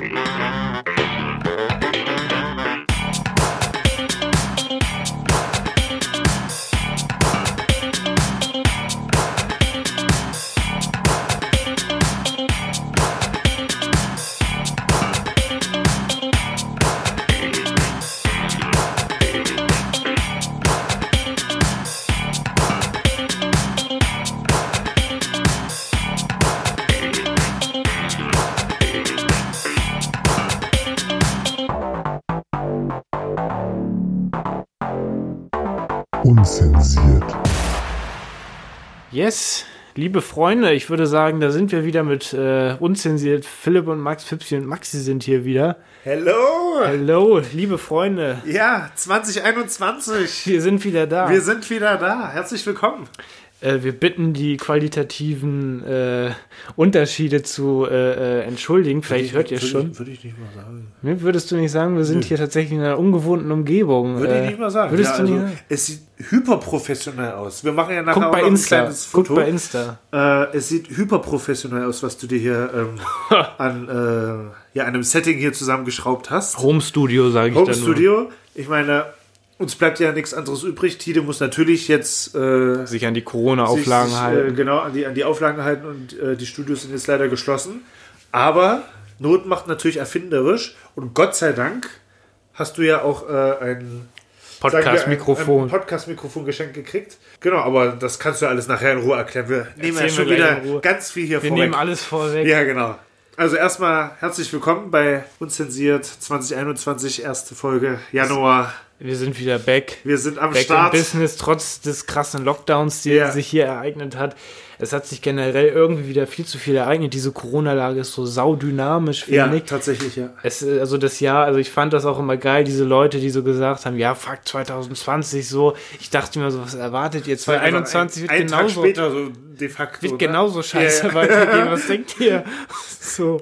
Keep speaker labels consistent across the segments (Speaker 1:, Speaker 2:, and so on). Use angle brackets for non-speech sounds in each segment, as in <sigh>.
Speaker 1: Unzensiert.
Speaker 2: Liebe Freunde, ich würde sagen, da sind wir wieder mit äh, unzensiert. Philipp und Max, Fipsi und Maxi sind hier wieder.
Speaker 3: Hello!
Speaker 2: Hallo, liebe Freunde,
Speaker 3: Ja, 2021.
Speaker 2: wir sind wieder da.
Speaker 3: Wir sind wieder da. Herzlich willkommen.
Speaker 2: Äh, wir bitten die qualitativen äh, Unterschiede zu äh, äh, entschuldigen. Vielleicht hört ihr
Speaker 3: Würde
Speaker 2: schon.
Speaker 3: Ich, würde ich nicht mal sagen.
Speaker 2: Mir würdest du nicht sagen, wir sind hier tatsächlich in einer ungewohnten Umgebung.
Speaker 3: Würde
Speaker 2: Äh,
Speaker 3: ich nicht mal sagen.
Speaker 2: Würdest
Speaker 3: ja,
Speaker 2: du
Speaker 3: also,
Speaker 2: nicht sagen?
Speaker 3: Es sieht hyperprofessionell aus. Wir machen ja nachher
Speaker 2: Guck bei
Speaker 3: noch ein
Speaker 2: Insta.
Speaker 3: kleines
Speaker 2: Guck
Speaker 3: Foto.
Speaker 2: bei Insta.
Speaker 3: Es sieht hyperprofessionell aus, was du dir hier ähm, <laughs> an äh, ja, einem Setting hier zusammengeschraubt hast.
Speaker 2: Home Studio, sage ich
Speaker 3: Home
Speaker 2: dann nur.
Speaker 3: Studio. Ich meine, uns bleibt ja nichts anderes übrig. Tide muss natürlich jetzt äh,
Speaker 2: Sich an die Corona-Auflagen
Speaker 3: sich,
Speaker 2: halten.
Speaker 3: Äh, genau, an die, an die Auflagen halten und äh, die Studios sind jetzt leider geschlossen. Aber Not macht natürlich erfinderisch und Gott sei Dank hast du ja auch äh, ein wir,
Speaker 2: Podcast-Mikrofon.
Speaker 3: Podcast-Mikrofon geschenkt gekriegt. Genau, aber das kannst du alles nachher in Ruhe erklären. Wir nehmen ja schon
Speaker 2: wir
Speaker 3: wieder ganz viel hier
Speaker 2: Wir
Speaker 3: vorweg.
Speaker 2: nehmen alles vorweg.
Speaker 3: Ja, genau. Also erstmal herzlich willkommen bei Unzensiert 2021, erste Folge Januar.
Speaker 2: Wir sind wieder back.
Speaker 3: Wir sind am
Speaker 2: Back
Speaker 3: Start.
Speaker 2: im Business, trotz des krassen Lockdowns, der
Speaker 3: Ja.
Speaker 2: sich hier ereignet hat. Es hat sich generell irgendwie wieder viel zu viel ereignet. Diese Corona-Lage ist so saudynamisch, finde
Speaker 3: Ja,
Speaker 2: ich.
Speaker 3: tatsächlich, ja.
Speaker 2: Es, also das Jahr, also ich fand das auch immer geil, diese Leute, die so gesagt haben, ja, fuck, 2020 so. Ich dachte mir so, was erwartet ihr? 2021 wird
Speaker 3: ein, ein Tag
Speaker 2: genauso,
Speaker 3: später so de facto.
Speaker 2: wird
Speaker 3: ne?
Speaker 2: genauso scheiße
Speaker 3: ja. <laughs>
Speaker 2: weitergehen. Was denkt ihr? <laughs> So.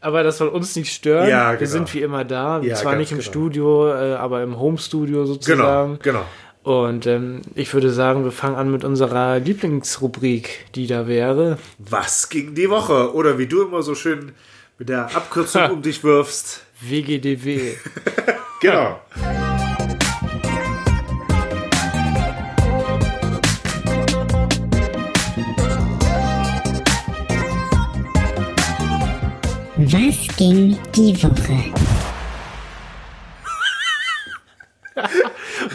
Speaker 2: Aber das soll uns nicht stören.
Speaker 3: Ja,
Speaker 2: Wir
Speaker 3: genau.
Speaker 2: sind wie immer da.
Speaker 3: Ja,
Speaker 2: Zwar nicht im
Speaker 3: genau.
Speaker 2: Studio, äh, aber im Home-Studio
Speaker 3: Genau,
Speaker 2: sozusagen.
Speaker 3: genau.
Speaker 2: Und ähm, ich würde sagen, wir fangen an mit unserer Lieblingsrubrik, die da wäre.
Speaker 3: Was ging die Woche? Oder wie du immer so schön mit der Abkürzung <laughs> um dich wirfst.
Speaker 2: WGDW. <laughs>
Speaker 3: Genau. <laughs>
Speaker 4: Was ging die Woche? <laughs>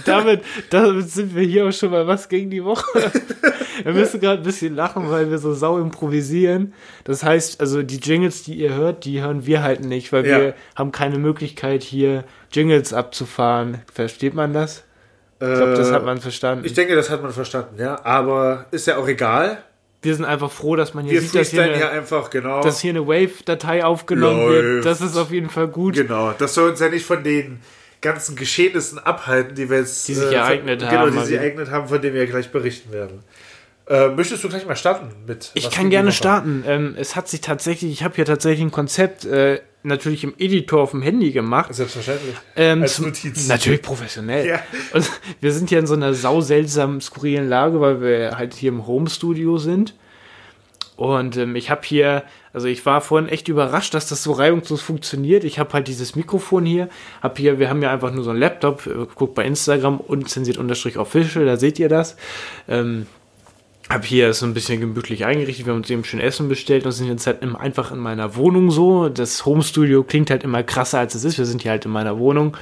Speaker 2: damit, damit sind wir hier auch schon mal was gegen die Woche. <laughs> wir müssen gerade ein bisschen lachen, weil wir so sau improvisieren. Das heißt, also die Jingles, die ihr hört, die hören wir halt nicht, weil
Speaker 3: Ja.
Speaker 2: wir haben keine Möglichkeit hier Jingles abzufahren. Versteht man das? Ich glaube, das hat man verstanden.
Speaker 3: Äh, Ich denke, das hat man verstanden, ja. Aber ist ja auch egal.
Speaker 2: Wir sind einfach froh, dass man hier
Speaker 3: Wir
Speaker 2: sieht, dass hier,
Speaker 3: freestylen hier
Speaker 2: eine,
Speaker 3: einfach, genau.
Speaker 2: dass hier eine Wave-Datei aufgenommen wird.
Speaker 3: Läuft.
Speaker 2: Das ist auf jeden Fall gut.
Speaker 3: Genau, das soll uns ja nicht von den ganzen Geschehnissen abhalten, die wir jetzt
Speaker 2: Die sich
Speaker 3: äh,
Speaker 2: ereignet
Speaker 3: von,
Speaker 2: haben,
Speaker 3: Genau, die sich
Speaker 2: wieder.
Speaker 3: ereignet haben, von denen wir gleich berichten werden. Äh, möchtest du gleich mal starten mit?
Speaker 2: Ich kann gerne starten. Ähm, es hat sich tatsächlich, ich habe hier tatsächlich ein Konzept äh, natürlich im Editor auf dem Handy gemacht.
Speaker 3: Selbstverständlich.
Speaker 2: Ähm,
Speaker 3: Als Notiz.
Speaker 2: Natürlich professionell.
Speaker 3: Ja.
Speaker 2: Und wir sind hier in so einer sau seltsamen, skurrilen Lage, weil wir halt hier im Home-Studio sind. Und ähm, ich habe hier, also ich war vorhin echt überrascht, dass das so reibungslos funktioniert. Ich habe halt dieses Mikrofon hier, habe hier, wir haben ja einfach nur so einen Laptop, äh, guckt bei Instagram, unzensiert unterstrich official, da seht ihr das. Ähm, hab hier so ein bisschen gemütlich eingerichtet. Wir haben uns eben schön Essen bestellt und sind jetzt halt einfach in meiner Wohnung so. Das Homestudio klingt halt immer krasser als es ist. Wir sind hier halt in meiner Wohnung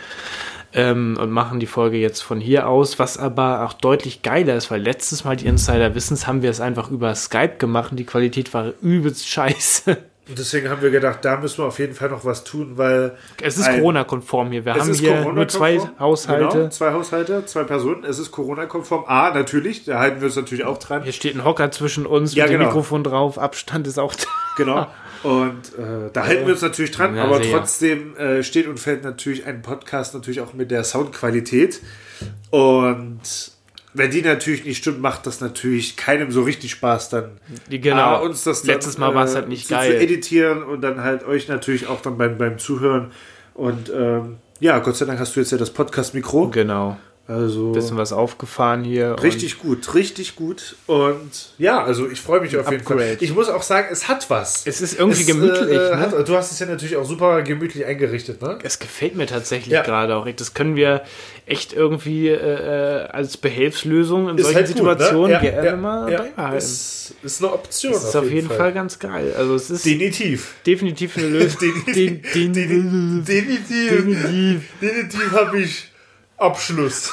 Speaker 2: ähm, und machen die Folge jetzt von hier aus, was aber auch deutlich geiler ist, weil letztes Mal die Insider Wissens haben wir es einfach über Skype gemacht und die Qualität war übelst <laughs> scheiße.
Speaker 3: Und deswegen haben wir gedacht, da müssen wir auf jeden Fall noch was tun, weil
Speaker 2: Es ist Corona-konform hier. Wir haben hier nur zwei Haushalte.
Speaker 3: Genau, zwei Haushalte, zwei Personen. Es ist Corona-konform. A, natürlich, da halten wir uns natürlich auch dran.
Speaker 2: Hier steht ein Hocker zwischen uns
Speaker 3: Ja,
Speaker 2: mit dem
Speaker 3: genau.
Speaker 2: Mikrofon drauf. Abstand ist auch da.
Speaker 3: Genau. Und äh, da halten wir uns natürlich dran,
Speaker 2: Ja,
Speaker 3: aber
Speaker 2: sehr.
Speaker 3: trotzdem äh, steht und fällt natürlich ein Podcast natürlich auch mit der Soundqualität. Und wenn die natürlich nicht stimmt, macht das natürlich keinem so richtig Spaß, dann
Speaker 2: genau.
Speaker 3: A, uns das dann,
Speaker 2: Letztes Mal war es
Speaker 3: äh,
Speaker 2: halt nicht
Speaker 3: zu,
Speaker 2: geil.
Speaker 3: zu editieren und dann halt euch natürlich auch dann beim, beim Zuhören. Und ähm, ja, Gott sei Dank hast du jetzt ja das Podcast-Mikro.
Speaker 2: Genau.
Speaker 3: Also
Speaker 2: bisschen was aufgefahren hier.
Speaker 3: richtig gut, richtig gut. Und ja, also ich freue mich auf jeden Fall.
Speaker 2: Upgrade.
Speaker 3: Ich muss auch sagen, es hat was.
Speaker 2: Es ist irgendwie
Speaker 3: Es,
Speaker 2: gemütlich,
Speaker 3: äh,
Speaker 2: ne?
Speaker 3: hat, du hast es ja natürlich auch super gemütlich eingerichtet, ne?
Speaker 2: Es gefällt mir tatsächlich
Speaker 3: Ja.
Speaker 2: gerade auch. Das können wir echt irgendwie äh, äh, als Behelfslösung in solchen
Speaker 3: halt gut, ne?
Speaker 2: Situationen
Speaker 3: Ja,
Speaker 2: gerne
Speaker 3: ja,
Speaker 2: mal
Speaker 3: ja. Ist, ist eine Option.
Speaker 2: das ist auf jeden Fall. ganz geil. Also es ist
Speaker 3: Definitiv.
Speaker 2: definitiv eine Lösung. Den, <laughs>
Speaker 3: Definitiv.
Speaker 2: definitiv.
Speaker 3: Definitiv habe ich Abschluss.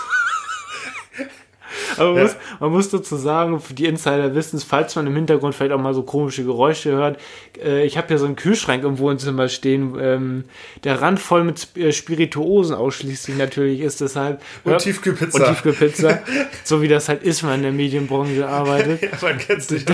Speaker 3: <laughs>
Speaker 2: Aber man,
Speaker 3: Ja.
Speaker 2: muss, man muss dazu sagen, für die Insider wissen es, falls man im Hintergrund vielleicht auch mal so komische Geräusche hört. Äh, ich habe hier so einen Kühlschrank im Wohnzimmer stehen, ähm, der Rand voll mit äh, Spirituosen ausschließlich natürlich ist. Deshalb
Speaker 3: Und Tiefkühlpizza.
Speaker 2: Und Tiefkühlpizza. <laughs> so wie das halt ist, wenn man in der Medienbranche arbeitet. <laughs>
Speaker 3: Ja, man kennt's nicht.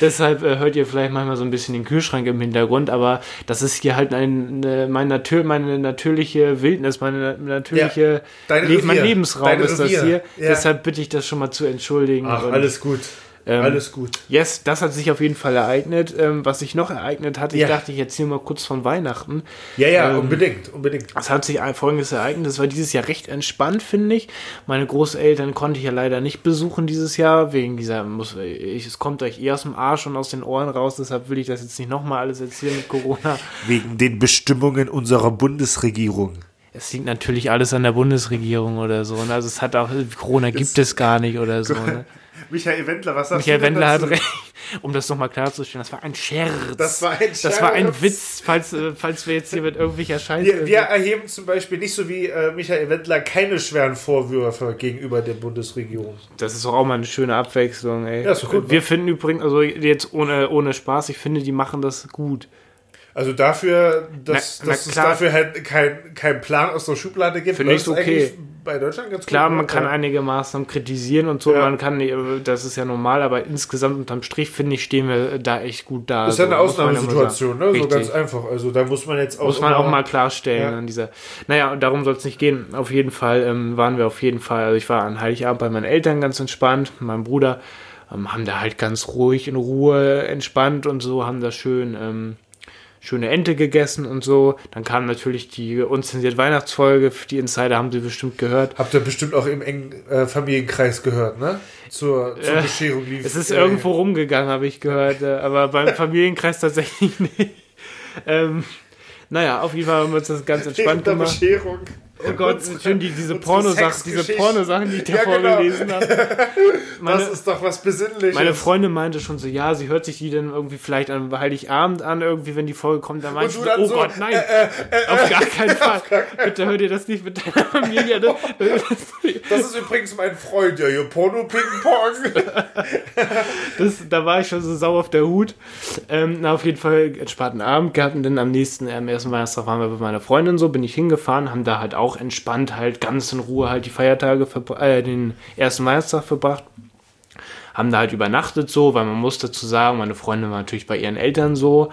Speaker 2: Deshalb äh, hört ihr vielleicht manchmal so ein bisschen den Kühlschrank im Hintergrund, aber das ist hier halt ein, eine, mein Natür, meine natürliche Wildnis, meine natürliche
Speaker 3: Dein
Speaker 2: Le mein. Lebensraum
Speaker 3: Dein
Speaker 2: ist das
Speaker 3: Revier.
Speaker 2: hier.
Speaker 3: Ja.
Speaker 2: Deshalb bitte ich das schon mal zu entschuldigen.
Speaker 3: Ach,
Speaker 2: Und,
Speaker 3: alles gut.
Speaker 2: Ähm,
Speaker 3: alles gut.
Speaker 2: Yes, das hat sich auf jeden Fall ereignet. Ähm, was sich noch ereignet hat, ich
Speaker 3: Ja.
Speaker 2: dachte, ich erzähle mal kurz von Weihnachten.
Speaker 3: Ja, ja,
Speaker 2: ähm,
Speaker 3: unbedingt, unbedingt.
Speaker 2: Es hat sich ein folgendes ereignet. Das war dieses Jahr recht entspannt, finde ich. Meine Großeltern konnte ich ja leider nicht besuchen dieses Jahr, wegen dieser, muss, ich, es kommt euch eh aus dem Arsch und aus den Ohren raus, deshalb will ich das jetzt nicht nochmal alles erzählen mit Corona.
Speaker 3: Wegen den Bestimmungen unserer Bundesregierung.
Speaker 2: Es liegt natürlich alles an der Bundesregierung oder so. Ne? Also es hat auch, Corona gibt es gar nicht oder so. Ne? <laughs>
Speaker 3: Michael Wendler, was sagst
Speaker 2: Michael
Speaker 3: du denn
Speaker 2: Wendler hat recht. <laughs> Um das nochmal klarzustellen, das war ein Scherz.
Speaker 3: Das war ein
Speaker 2: Das war ein
Speaker 3: Scherz.
Speaker 2: Witz, falls, äh, falls wir jetzt hier mit irgendwelcher Scheiße.
Speaker 3: Wir, wir erheben zum Beispiel nicht so wie äh, Michael Wendler keine schweren Vorwürfe gegenüber der Bundesregierung.
Speaker 2: Das ist doch auch mal eine schöne Abwechslung, ey.
Speaker 3: Ja, ist gut,
Speaker 2: Wir
Speaker 3: ne?
Speaker 2: finden übrigens, also jetzt ohne, ohne Spaß, ich finde, die machen das gut.
Speaker 3: Also dafür, dass,
Speaker 2: Na- na
Speaker 3: dass es
Speaker 2: klar.
Speaker 3: dafür halt kein, kein Plan aus der Schublade gibt,
Speaker 2: Finde ich okay.
Speaker 3: bei Deutschland ganz
Speaker 2: Klar,
Speaker 3: gut.
Speaker 2: man
Speaker 3: ne?
Speaker 2: kann
Speaker 3: ja.
Speaker 2: einige Maßnahmen kritisieren und so,
Speaker 3: Ja.
Speaker 2: man kann, das ist ja normal, aber insgesamt unterm Strich, finde ich, stehen wir da echt gut da.
Speaker 3: Das ist ja
Speaker 2: So,
Speaker 3: eine
Speaker 2: ja
Speaker 3: Ausnahmesituation, ne? So ganz einfach. Also da muss man jetzt auch.
Speaker 2: Muss man auch mal klarstellen
Speaker 3: Ja.
Speaker 2: an dieser. Naja, darum soll es nicht gehen. Auf jeden Fall ähm, waren wir auf jeden Fall, also ich war an Heiligabend bei meinen Eltern ganz entspannt, meinem Bruder, ähm, haben da halt ganz ruhig in Ruhe entspannt und so, haben da schön ähm, schöne Ente gegessen und so. Dann kam natürlich die unzensierte Weihnachtsfolge, die Insider haben sie bestimmt gehört.
Speaker 3: Habt ihr bestimmt auch im engen äh, Familienkreis gehört, ne? Zur, zur
Speaker 2: Äh,
Speaker 3: Bescherung lief.
Speaker 2: Es ist
Speaker 3: äh,
Speaker 2: irgendwo rumgegangen, habe ich gehört, äh, aber beim <laughs> Familienkreis tatsächlich nicht. Ähm, naja, auf jeden Fall haben wir uns das ganz
Speaker 3: während
Speaker 2: entspannt
Speaker 3: der
Speaker 2: gemacht.
Speaker 3: Bescherung.
Speaker 2: Oh Gott,
Speaker 3: Unsere-
Speaker 2: schön die, diese Pornosachen, diese. Pornosachen, die ich da
Speaker 3: Ja, genau.
Speaker 2: vorgelesen habe. <laughs> Meine,
Speaker 3: das ist doch was Besinnliches.
Speaker 2: meine Freundin meinte schon so, ja, sie hört sich die dann irgendwie vielleicht an Heiligabend an, irgendwie, wenn die Folge kommt, dann meinte
Speaker 3: Und
Speaker 2: sie
Speaker 3: du
Speaker 2: so,
Speaker 3: dann
Speaker 2: oh
Speaker 3: so,
Speaker 2: Gott, nein, auf <laughs> gar keinen Fall. Bitte hör dir das nicht mit deiner <laughs> Familie. Das,
Speaker 3: das ist übrigens mein Freund, ja, hier Porno-Ping-Pong.
Speaker 2: da war ich schon so sauer auf der Hut. Ähm, na, auf jeden Fall entspannten Abend gehabt und dann am nächsten, am ersten Weihnachtstag waren wir bei meiner Freundin so, bin ich hingefahren, haben da halt auch entspannt halt ganz in Ruhe halt die Feiertage, äh, den ersten Weihnachtstag verbracht. Haben da halt übernachtet so, weil man muss dazu sagen, meine Freundin war natürlich bei ihren Eltern so,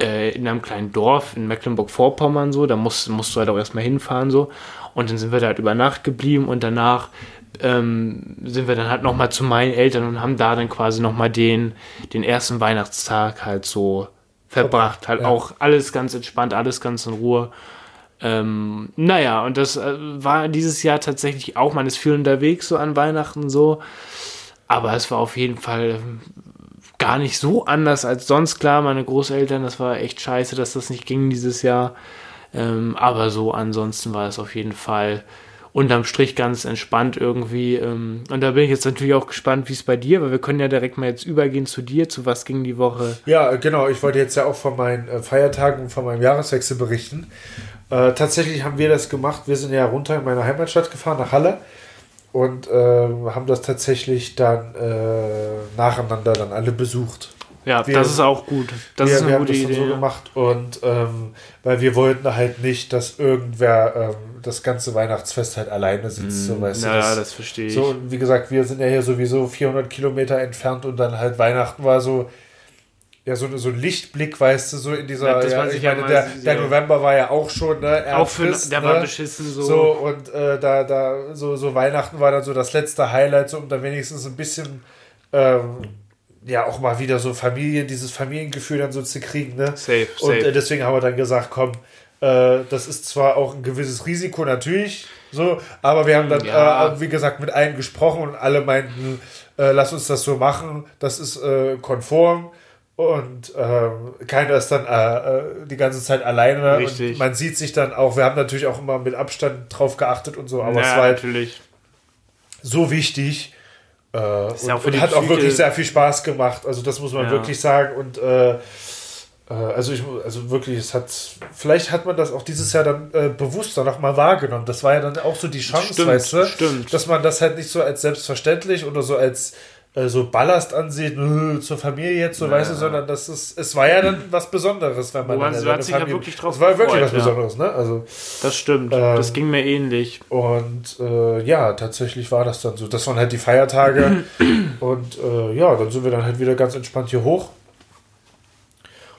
Speaker 2: äh, in einem kleinen Dorf in Mecklenburg-Vorpommern so, da musst, musst du halt auch erstmal hinfahren so. Und dann sind wir da halt über Nacht geblieben und danach ähm, sind wir dann halt nochmal zu meinen Eltern und haben da dann quasi nochmal den, den ersten Weihnachtstag halt so verbracht. Halt
Speaker 3: Ja.
Speaker 2: auch alles ganz entspannt, alles ganz in Ruhe. Ähm, naja, und das äh, war dieses Jahr tatsächlich auch, man ist viel unterwegs so an Weihnachten so. Aber es war auf jeden Fall ähm, gar nicht so anders als sonst. Klar, meine Großeltern, das war echt scheiße, dass das nicht ging dieses Jahr. Ähm, aber so ansonsten war es auf jeden Fall unterm Strich ganz entspannt irgendwie. Ähm, und da bin ich jetzt natürlich auch gespannt, wie es bei dir, weil wir können ja direkt mal jetzt übergehen zu dir, zu was ging die Woche.
Speaker 3: Ja, genau. Ich wollte jetzt ja auch von meinen äh, Feiertagen und von meinem Jahreswechsel berichten. Äh, tatsächlich haben wir das gemacht. Wir sind ja runter in meine Heimatstadt gefahren, nach Halle. Und äh, haben das tatsächlich dann äh, nacheinander dann alle besucht.
Speaker 2: Ja,
Speaker 3: Wir-
Speaker 2: das ist auch gut. Das
Speaker 3: wir,
Speaker 2: ist eine
Speaker 3: wir haben
Speaker 2: gute
Speaker 3: das dann
Speaker 2: Idee.
Speaker 3: so gemacht und ähm, weil wir wollten halt nicht, dass irgendwer ähm, das ganze Weihnachtsfest halt alleine sitzt. so, weißt du,
Speaker 2: ja,
Speaker 3: das,
Speaker 2: das verstehe ich.
Speaker 3: so, und wie gesagt, wir sind ja hier sowieso 400 Kilometer entfernt und dann halt Weihnachten war so, ja, so, so ein Lichtblick, weißt du, so in dieser,
Speaker 2: Ja,
Speaker 3: ja, ich meine, der, der
Speaker 2: ja.
Speaker 3: November war ja auch schon, ne,
Speaker 2: auch für,
Speaker 3: ernst,
Speaker 2: der
Speaker 3: ne?
Speaker 2: war beschissen so.
Speaker 3: So, und äh, da, da, so, so Weihnachten war dann so das letzte Highlight, so um da wenigstens ein bisschen, ähm, ja, auch mal wieder so Familie, dieses Familiengefühl dann so zu kriegen, ne?
Speaker 2: Safe,
Speaker 3: Und
Speaker 2: safe.
Speaker 3: äh, deswegen haben wir dann gesagt, komm, äh, das ist zwar auch ein gewisses Risiko natürlich, So, aber wir haben dann,
Speaker 2: Ja.
Speaker 3: äh, wie gesagt, mit allen gesprochen und alle meinten, äh, lass uns das so machen, das ist äh, konform. Und ähm, keiner ist dann äh, äh, die ganze Zeit alleine.
Speaker 2: Richtig.
Speaker 3: Und man sieht sich dann auch, wir haben natürlich auch immer mit Abstand drauf geachtet und so, aber
Speaker 2: ja,
Speaker 3: es war halt
Speaker 2: natürlich.
Speaker 3: so wichtig. Äh, und,
Speaker 2: auch
Speaker 3: und
Speaker 2: die
Speaker 3: hat auch wirklich sehr viel Spaß gemacht. Also das muss man
Speaker 2: Ja.
Speaker 3: wirklich sagen. Und äh, äh, also ich also wirklich, es hat vielleicht hat man das auch dieses Jahr dann äh, bewusster nochmal wahrgenommen. Das war ja dann auch so die Chance,
Speaker 2: Stimmt,
Speaker 3: weißt du,
Speaker 2: stimmt.
Speaker 3: dass man das halt nicht so als selbstverständlich oder so als so Ballast ansieht, "Nö, zur Familie jetzt, so weißt du, sondern das ist, es war ja dann was Besonderes, wenn man
Speaker 2: Wo man-
Speaker 3: dann
Speaker 2: hat sich ja wirklich drauf
Speaker 3: Es war wirklich
Speaker 2: gefreut,
Speaker 3: was
Speaker 2: ja.
Speaker 3: Besonderes, ne? Also
Speaker 2: Das stimmt.
Speaker 3: Ähm,
Speaker 2: das ging mir ähnlich.
Speaker 3: und äh, ja, tatsächlich war das dann so. Das waren halt die Feiertage. <clears throat> und äh, ja, dann sind wir dann halt wieder ganz entspannt hier hoch.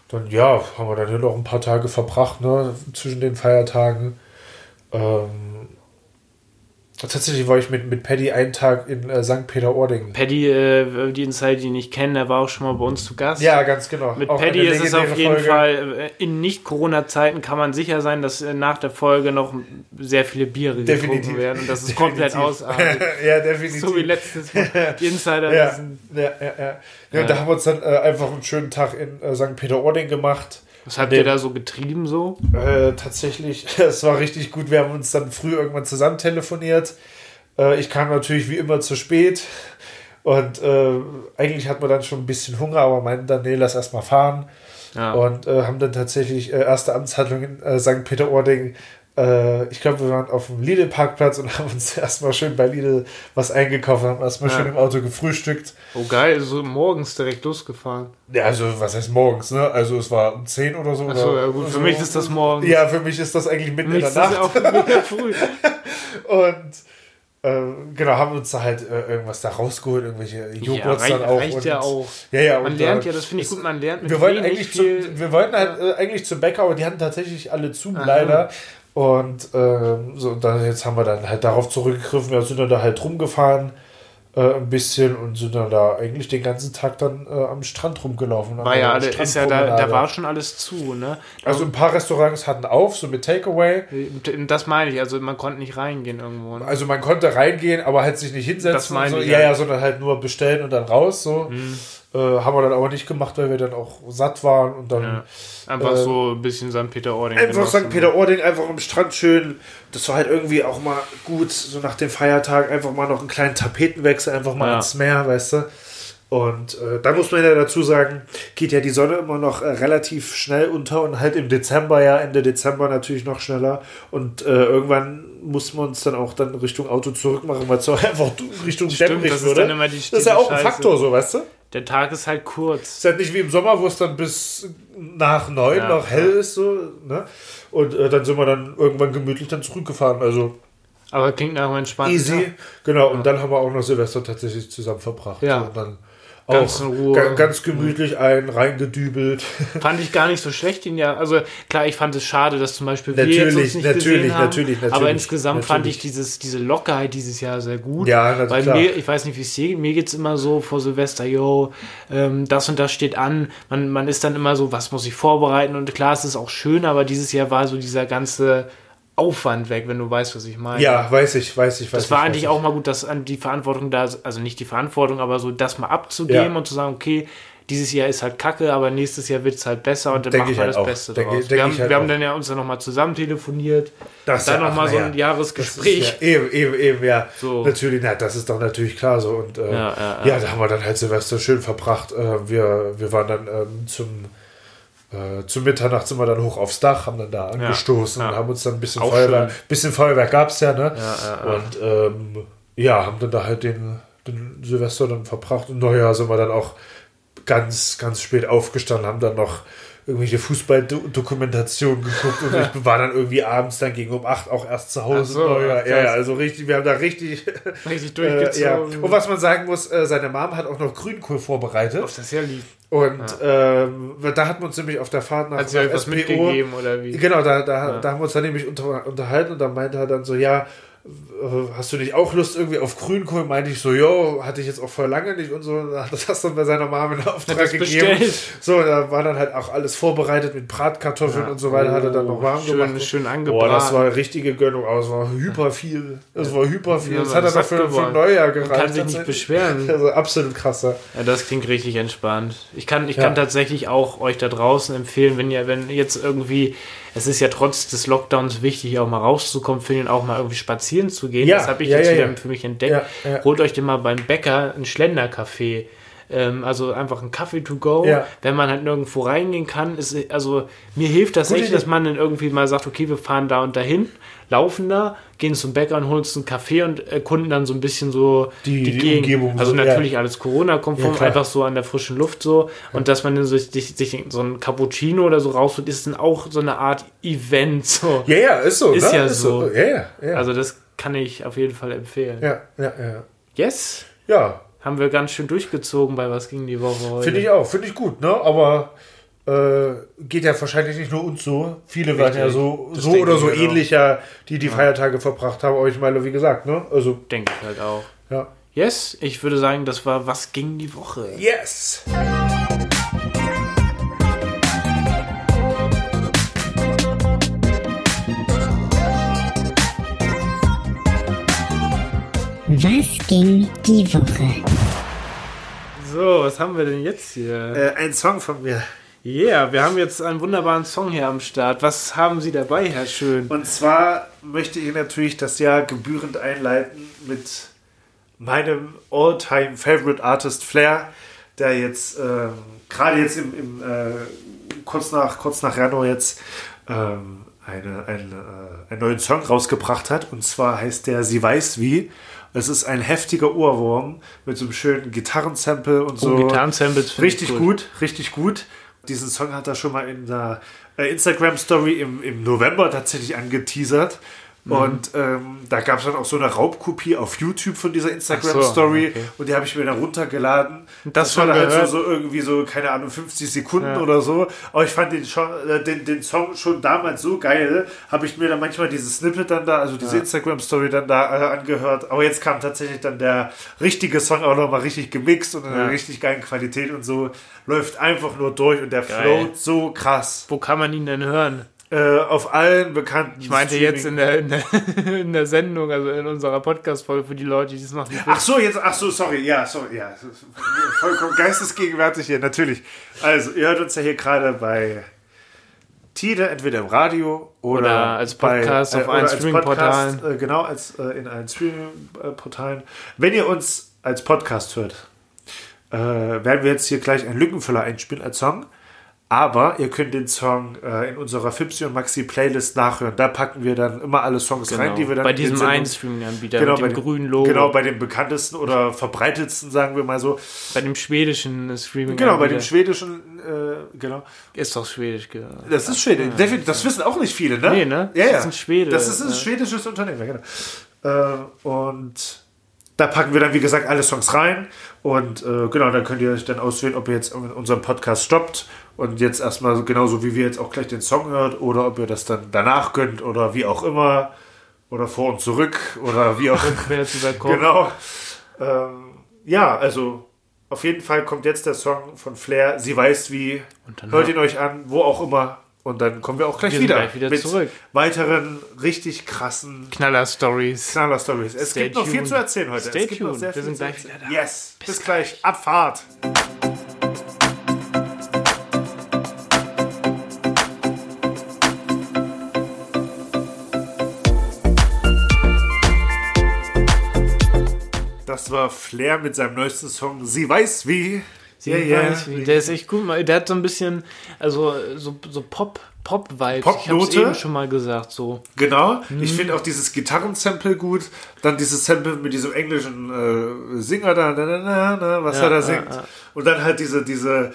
Speaker 3: Dann, ja, haben wir dann hier noch ein paar Tage verbracht, ne, zwischen den Feiertagen. Ähm, tatsächlich war ich mit, mit Paddy einen Tag in äh, St. Peter-Ording.
Speaker 2: Paddy, äh, die Insider, die nicht kennen, der war auch schon mal bei uns zu Gast.
Speaker 3: Ja, ganz genau.
Speaker 2: Mit
Speaker 3: Auch
Speaker 2: Paddy ist es auf jeden
Speaker 3: Folge.
Speaker 2: Fall, äh, in Nicht-Corona-Zeiten kann man sicher sein, dass äh, nach der Folge noch sehr viele Biere
Speaker 3: Definitiv.
Speaker 2: getrunken werden und das ist <laughs> komplett ausartet. <laughs>
Speaker 3: ja, definitiv.
Speaker 2: so wie letztes Mal. <laughs> Die Insider
Speaker 3: ja,
Speaker 2: wissen.
Speaker 3: ja, ja, ja. ja.
Speaker 2: Ja.
Speaker 3: Und da haben wir uns dann äh, einfach einen schönen Tag in äh, St. Peter-Ording gemacht.
Speaker 2: Was habt
Speaker 3: Nee.
Speaker 2: ihr da so getrieben so?
Speaker 3: Äh, tatsächlich, <laughs> es war richtig gut. Wir haben uns dann früh irgendwann zusammen telefoniert. Äh, ich kam natürlich wie immer zu spät. Und äh, eigentlich hat man dann schon ein bisschen Hunger, aber meinten dann, nee, lass erst mal fahren.
Speaker 2: Ja.
Speaker 3: Und äh, haben dann tatsächlich äh, erste Amtshandlung in äh, St. Peter-Ording. Äh, ich glaube, wir waren auf dem Lidl-Parkplatz und <laughs> haben uns erstmal schön bei Lidl was eingekauft, haben erstmal
Speaker 2: Ja.
Speaker 3: schön im Auto gefrühstückt.
Speaker 2: Oh geil, so morgens direkt losgefahren.
Speaker 3: Ja, also was heißt morgens, ne? Also es war um 10 oder so.
Speaker 2: Achso, ja gut, für
Speaker 3: so.
Speaker 2: mich ist das morgens.
Speaker 3: Ja, für mich ist das eigentlich mitten
Speaker 2: mich
Speaker 3: in
Speaker 2: ist <laughs>
Speaker 3: der Nacht.
Speaker 2: ja auch mega früh.
Speaker 3: Und äh, genau, haben uns da halt äh, irgendwas da rausgeholt, irgendwelche Joghurts
Speaker 2: ja,
Speaker 3: dann
Speaker 2: reicht,
Speaker 3: auch.
Speaker 2: reicht
Speaker 3: und,
Speaker 2: ja auch.
Speaker 3: Ja, ja,
Speaker 2: Man
Speaker 3: und,
Speaker 2: lernt ja, das finde ich gut, man lernt mit
Speaker 3: wir wollten eigentlich
Speaker 2: viel.
Speaker 3: zu, wir wollten halt äh, eigentlich zum Bäcker, aber die hatten tatsächlich alle zu,
Speaker 2: Aha.
Speaker 3: leider. Und ähm, so, dann, jetzt haben wir dann halt darauf zurückgegriffen, wir sind dann da halt rumgefahren, äh, ein bisschen und sind dann da eigentlich den ganzen Tag dann äh, am Strand rumgelaufen.
Speaker 2: war ja, alle, ist ja da, da war schon alles zu, ne?
Speaker 3: Also ein paar Restaurants hatten auf, so mit Takeaway.
Speaker 2: Das meine ich, also man konnte nicht reingehen irgendwo. Ne?
Speaker 3: Also man konnte reingehen, aber halt sich nicht hinsetzen.
Speaker 2: Das meine
Speaker 3: so.
Speaker 2: ich,
Speaker 3: ja,
Speaker 2: ja.
Speaker 3: ja, sondern halt nur bestellen und dann raus. So äh, haben wir dann aber nicht gemacht, weil wir dann auch satt waren und dann
Speaker 2: Ja. Einfach
Speaker 3: Äh,
Speaker 2: so ein bisschen St. Peter-Ording.
Speaker 3: einfach. St. Peter-Ording einfach am Strand schön. Das war halt irgendwie auch mal gut, so nach dem Feiertag einfach mal noch einen kleinen Tapetenwechsel, einfach mal
Speaker 2: Ja.
Speaker 3: ins Meer, weißt du. Und äh, da muss man ja dazu sagen, geht ja die Sonne immer noch äh, relativ schnell unter und halt im Dezember, ja, Ende Dezember natürlich noch schneller. Und äh, irgendwann mussten wir uns dann auch dann Richtung Auto zurückmachen, weil es auch <laughs> einfach Richtung
Speaker 2: Stimmt,
Speaker 3: dämmerig
Speaker 2: das ist
Speaker 3: würde.
Speaker 2: dann immer die
Speaker 3: das ist ja auch ein
Speaker 2: Scheiße.
Speaker 3: Faktor, so, weißt du?
Speaker 2: Der Tag ist halt kurz.
Speaker 3: ist halt nicht wie im Sommer, wo es dann bis nach neun
Speaker 2: Ja,
Speaker 3: noch hell ist, so, ne? Und äh, dann sind wir dann irgendwann gemütlich dann zurückgefahren. Also
Speaker 2: Aber klingt nach einem entspannten
Speaker 3: easy.
Speaker 2: Tag.
Speaker 3: Genau, und dann haben wir auch noch Silvester tatsächlich zusammen verbracht.
Speaker 2: Ja.
Speaker 3: So, und dann
Speaker 2: Ganz
Speaker 3: auch
Speaker 2: in Ruhe.
Speaker 3: ga- ganz gemütlich ein, reingedübelt. <laughs>
Speaker 2: Fand ich gar nicht so schlecht ihn ja. Also klar, ich fand es schade, dass zum Beispiel wir jetzt
Speaker 3: Natürlich,
Speaker 2: uns nicht
Speaker 3: natürlich,
Speaker 2: gesehen haben.
Speaker 3: natürlich,
Speaker 2: Aber
Speaker 3: natürlich,
Speaker 2: insgesamt fand ich
Speaker 3: natürlich.
Speaker 2: dieses, diese Lockerheit dieses Jahr sehr gut.
Speaker 3: Ja, na
Speaker 2: Weil
Speaker 3: klar.
Speaker 2: mir, ich weiß nicht, wie es dir geht, mir geht es immer so vor Silvester, yo, ähm, das und das steht an. Man, man ist dann immer so, was muss ich vorbereiten? Und klar, es ist auch schön, aber dieses Jahr war so dieser ganze Aufwand weg, wenn du weißt, was ich meine.
Speaker 3: Ja, weiß ich, weiß ich, weiß
Speaker 2: Das war
Speaker 3: ich,
Speaker 2: eigentlich auch mal gut, dass an die Verantwortung da, also nicht die Verantwortung, aber so das mal abzugeben
Speaker 3: Ja.
Speaker 2: und zu sagen, okay, dieses Jahr ist halt kacke, aber nächstes Jahr wird es halt besser und dann
Speaker 3: Denk
Speaker 2: machen wir
Speaker 3: halt
Speaker 2: das
Speaker 3: auch.
Speaker 2: Beste
Speaker 3: Denk-
Speaker 2: draus.
Speaker 3: denk
Speaker 2: wir haben,
Speaker 3: halt
Speaker 2: wir haben dann ja uns dann nochmal zusammen telefoniert,
Speaker 3: Das
Speaker 2: dann
Speaker 3: ja,
Speaker 2: nochmal so ein
Speaker 3: ja.
Speaker 2: Jahresgespräch.
Speaker 3: Ja, eben, eben, eben, ja.
Speaker 2: So.
Speaker 3: Natürlich, na, das ist doch natürlich klar so. Und äh,
Speaker 2: ja,
Speaker 3: ja. da haben wir dann halt Silvester schön verbracht. Äh, wir, wir waren dann ähm, zum, äh, zum Mitternacht sind wir dann hoch aufs Dach, haben dann da angestoßen
Speaker 2: ja.
Speaker 3: und haben uns dann ein bisschen
Speaker 2: Auch
Speaker 3: Feuerwerk,
Speaker 2: schön.
Speaker 3: bisschen Feuerwerk gab es ja, ne?
Speaker 2: Ja, ja, ja.
Speaker 3: Und ähm, ja, haben dann da halt den, den Silvester dann verbracht. Und Neujahr sind wir dann auch ganz, ganz spät aufgestanden, haben dann noch irgendwelche Fußballdokumentationen geguckt und <laughs> ich war dann irgendwie abends dann gegen um 8 auch erst zu Hause.
Speaker 2: So.
Speaker 3: Ja, ja, also richtig, wir haben da richtig, <laughs>
Speaker 2: Richtig
Speaker 3: äh, ja.
Speaker 2: durchgezogen.
Speaker 3: Und was man sagen muss, äh, seine Mom hat auch noch Grünkohl vorbereitet.
Speaker 2: das ist ja lieb.
Speaker 3: Und ähm, da hatten wir uns nämlich auf der Fahrt nach,
Speaker 2: Hat
Speaker 3: nach
Speaker 2: was mitgegeben oder wie?
Speaker 3: Genau, da, da,
Speaker 2: Ja.
Speaker 3: da haben wir uns dann nämlich unter, unterhalten und da meinte er dann so, ja, hast du nicht auch Lust irgendwie auf Grünkohl? Meinte ich so, jo, hatte ich jetzt auch vor lange nicht und so. Das dann bei seiner Mama in Auftrag gegeben.
Speaker 2: bestellt.
Speaker 3: So, da war dann halt auch alles vorbereitet mit Bratkartoffeln und so weiter, hat er dann noch warm
Speaker 2: schön-
Speaker 3: gemacht.
Speaker 2: schön
Speaker 3: Boah,
Speaker 2: angebraten.
Speaker 3: das war richtige Gönnung, aber es war hyper viel. Es war hyper viel.
Speaker 2: Ja,
Speaker 3: das hat er
Speaker 2: hat
Speaker 3: für. Neujahr gereicht.
Speaker 2: kann sich nicht beschweren. <laughs>
Speaker 3: Also absolut krasser.
Speaker 2: Ja, das klingt richtig entspannt. Ich kann, ich
Speaker 3: Ja.
Speaker 2: kann tatsächlich auch euch da draußen empfehlen, wenn ihr, wenn jetzt irgendwie, es ist ja trotz des Lockdowns wichtig, auch mal rauszukommen, für ihn auch mal irgendwie spazieren zu gehen.
Speaker 3: Ja,
Speaker 2: das habe ich
Speaker 3: ja,
Speaker 2: jetzt
Speaker 3: ja,
Speaker 2: wieder für mich entdeckt. Holt euch den mal beim Bäcker ein Schlendercafé. Ähm, also einfach ein Kaffee to go,
Speaker 3: Ja.
Speaker 2: wenn man halt nirgendwo reingehen kann. Ist, also mir hilft das
Speaker 3: Gute Idee.
Speaker 2: dass man dann irgendwie mal sagt, okay, wir fahren da und dahin, laufen da, gehen zum Bäcker und holen uns einen Kaffee und erkunden dann so ein bisschen so
Speaker 3: Die- die
Speaker 2: Gegend.
Speaker 3: Umgebung
Speaker 2: Also
Speaker 3: so, ja.
Speaker 2: natürlich alles Corona-konform,
Speaker 3: Ja,
Speaker 2: einfach so an der frischen Luft so. Und dass man dann so, sich, sich so ein Cappuccino oder so rausholt, ist dann auch so eine Art Event. So.
Speaker 3: Ja, ja, ist so.
Speaker 2: Ist
Speaker 3: ne?
Speaker 2: ja so.
Speaker 3: Ja, ja, ja.
Speaker 2: Also das kann ich auf jeden Fall empfehlen.
Speaker 3: ja, ja, ja.
Speaker 2: Yes,
Speaker 3: Ja,
Speaker 2: haben wir ganz schön durchgezogen bei Was ging die Woche heute.
Speaker 3: finde ich auch. Finde ich gut, ne? Aber äh, geht ja wahrscheinlich nicht nur uns so. Viele waren
Speaker 2: Richtig.
Speaker 3: ja so,
Speaker 2: Das
Speaker 3: so oder so
Speaker 2: auch.
Speaker 3: ähnlicher, die die Feiertage verbracht haben. Aber ich meine, wie gesagt, ne? Also,
Speaker 2: Denke ich halt auch.
Speaker 3: ja.
Speaker 2: Yes, ich würde sagen, das war Was ging die Woche.
Speaker 3: Yes!
Speaker 4: Was ging die Woche?
Speaker 2: So, was haben wir denn jetzt hier?
Speaker 3: Äh, ein Song von mir.
Speaker 2: Yeah, wir haben jetzt einen wunderbaren Song hier am Start. Was haben Sie dabei, Herr Schön?
Speaker 3: Und zwar möchte ich natürlich das Jahr gebührend einleiten mit meinem all-time favorite Artist Flair, der jetzt ähm, gerade jetzt im, im äh, kurz nach kurz nach Januar jetzt ähm, eine, eine, äh, einen neuen Song rausgebracht hat. Und zwar heißt der Sie weiß wie. Es ist ein heftiger Ohrwurm mit so einem schönen Gitarrensample und so.
Speaker 2: Oh, Gitarrensamples
Speaker 3: Richtig
Speaker 2: gut.
Speaker 3: gut, richtig gut. Diesen Song hat er schon mal in der äh, Instagram-Story im, im November tatsächlich angeteasert.
Speaker 2: Mhm.
Speaker 3: Und ähm, da gab es dann auch so eine Raubkopie auf YouTube von dieser Instagram-Story.
Speaker 2: okay.
Speaker 3: Und die habe ich mir dann runtergeladen.
Speaker 2: Das
Speaker 3: war
Speaker 2: schon
Speaker 3: dann halt so, so irgendwie so, keine Ahnung, 50 Sekunden
Speaker 2: Ja.
Speaker 3: oder so. Aber ich fand den, schon, äh, den, den Song schon damals so geil, habe ich mir dann manchmal dieses Snippet dann da, also diese Instagram-Story dann da äh, angehört. Aber jetzt kam tatsächlich dann der richtige Song auch nochmal richtig gemixt und in einer
Speaker 2: Ja.
Speaker 3: richtig geilen Qualität und so. Läuft einfach nur durch und der
Speaker 2: Geil.
Speaker 3: float so krass.
Speaker 2: Wo kann man ihn denn hören?
Speaker 3: Äh, auf allen bekannten
Speaker 2: Ich meinte jetzt in der, in, der, <laughs> in der Sendung, also in unserer Podcast-Folge für die Leute, die das noch nicht
Speaker 3: Ach so, jetzt, ach so, sorry, ja, sorry, ja, vollkommen geistesgegenwärtig hier, natürlich. Also, ihr hört uns ja hier gerade bei Tide, entweder im Radio oder,
Speaker 2: Oder als Podcast auf
Speaker 3: oder
Speaker 2: allen
Speaker 3: als
Speaker 2: Streaming-Portalen.
Speaker 3: Podcast, Äh, genau, als äh, in allen Streaming-Portalen. Wenn ihr uns als Podcast hört, äh, werden wir jetzt hier gleich einen Lückenfüller einspielen als Song. Aber ihr könnt den Song äh, in unserer Fipsi und Maxi Playlist nachhören. Da packen wir dann immer alle Songs rein, die wir dann
Speaker 2: Genau. bei diesem einen Streaming-Anbieter
Speaker 3: genau,
Speaker 2: mit
Speaker 3: bei
Speaker 2: dem
Speaker 3: dem
Speaker 2: grünen Logo,
Speaker 3: Genau, bei dem bekanntesten oder verbreitetsten, sagen wir mal so.
Speaker 2: bei dem schwedischen streaming
Speaker 3: Genau, bei dem schwedischen, äh, genau.
Speaker 2: Ist doch schwedisch. ge-
Speaker 3: Das ist Schwede. Definitiv, Das wissen auch nicht viele, ne?
Speaker 2: Nee, ne?
Speaker 3: Ja,
Speaker 2: Das
Speaker 3: ja.
Speaker 2: ist ein Schwede.
Speaker 3: Das ist ein
Speaker 2: Ja.
Speaker 3: schwedisches Unternehmen, ja, genau. Äh, und da packen wir dann, wie gesagt, alle Songs rein. Und äh, genau, dann könnt ihr euch dann auswählen, ob ihr jetzt unseren Podcast stoppt und jetzt erstmal so genauso wie wir jetzt auch gleich den Song hört oder ob ihr das dann danach könnt oder wie auch immer. Oder vor und zurück oder wie auch <laughs> immer. Genau. Ähm, ja, also auf jeden Fall kommt jetzt der Song von Flair. Sie weiß wie. Hört ihn euch an, wo auch immer. Und dann kommen wir auch gleich
Speaker 2: Wir
Speaker 3: wieder.
Speaker 2: gleich wieder
Speaker 3: mit
Speaker 2: zurück.
Speaker 3: weiteren richtig krassen
Speaker 2: Knaller-Stories.
Speaker 3: Knaller-Stories. Es
Speaker 2: Stay
Speaker 3: gibt noch viel
Speaker 2: tuned.
Speaker 3: zu erzählen heute.
Speaker 2: Stay
Speaker 3: es gibt noch
Speaker 2: tuned.
Speaker 3: sehr
Speaker 2: Wir
Speaker 3: viel
Speaker 2: sind gleich wieder da.
Speaker 3: Yes. Bis, gleich. Abfahrt. Das war Flair mit seinem neuesten Song Sie weiß wie.
Speaker 2: Sie weiß, wie- Der ist echt gut. Der hat so ein bisschen, also so, so Pop, Pop-Vibes. Ich
Speaker 3: Popnote?
Speaker 2: eben schon mal gesagt, so.
Speaker 3: Genau.
Speaker 2: Mhm.
Speaker 3: Ich finde auch dieses Gitarrensample gut. Dann dieses Sample mit diesem englischen äh, Singer da, na, na, na, was
Speaker 2: Ja,
Speaker 3: er da
Speaker 2: ja,
Speaker 3: singt.
Speaker 2: ja.
Speaker 3: Und dann halt diese, diese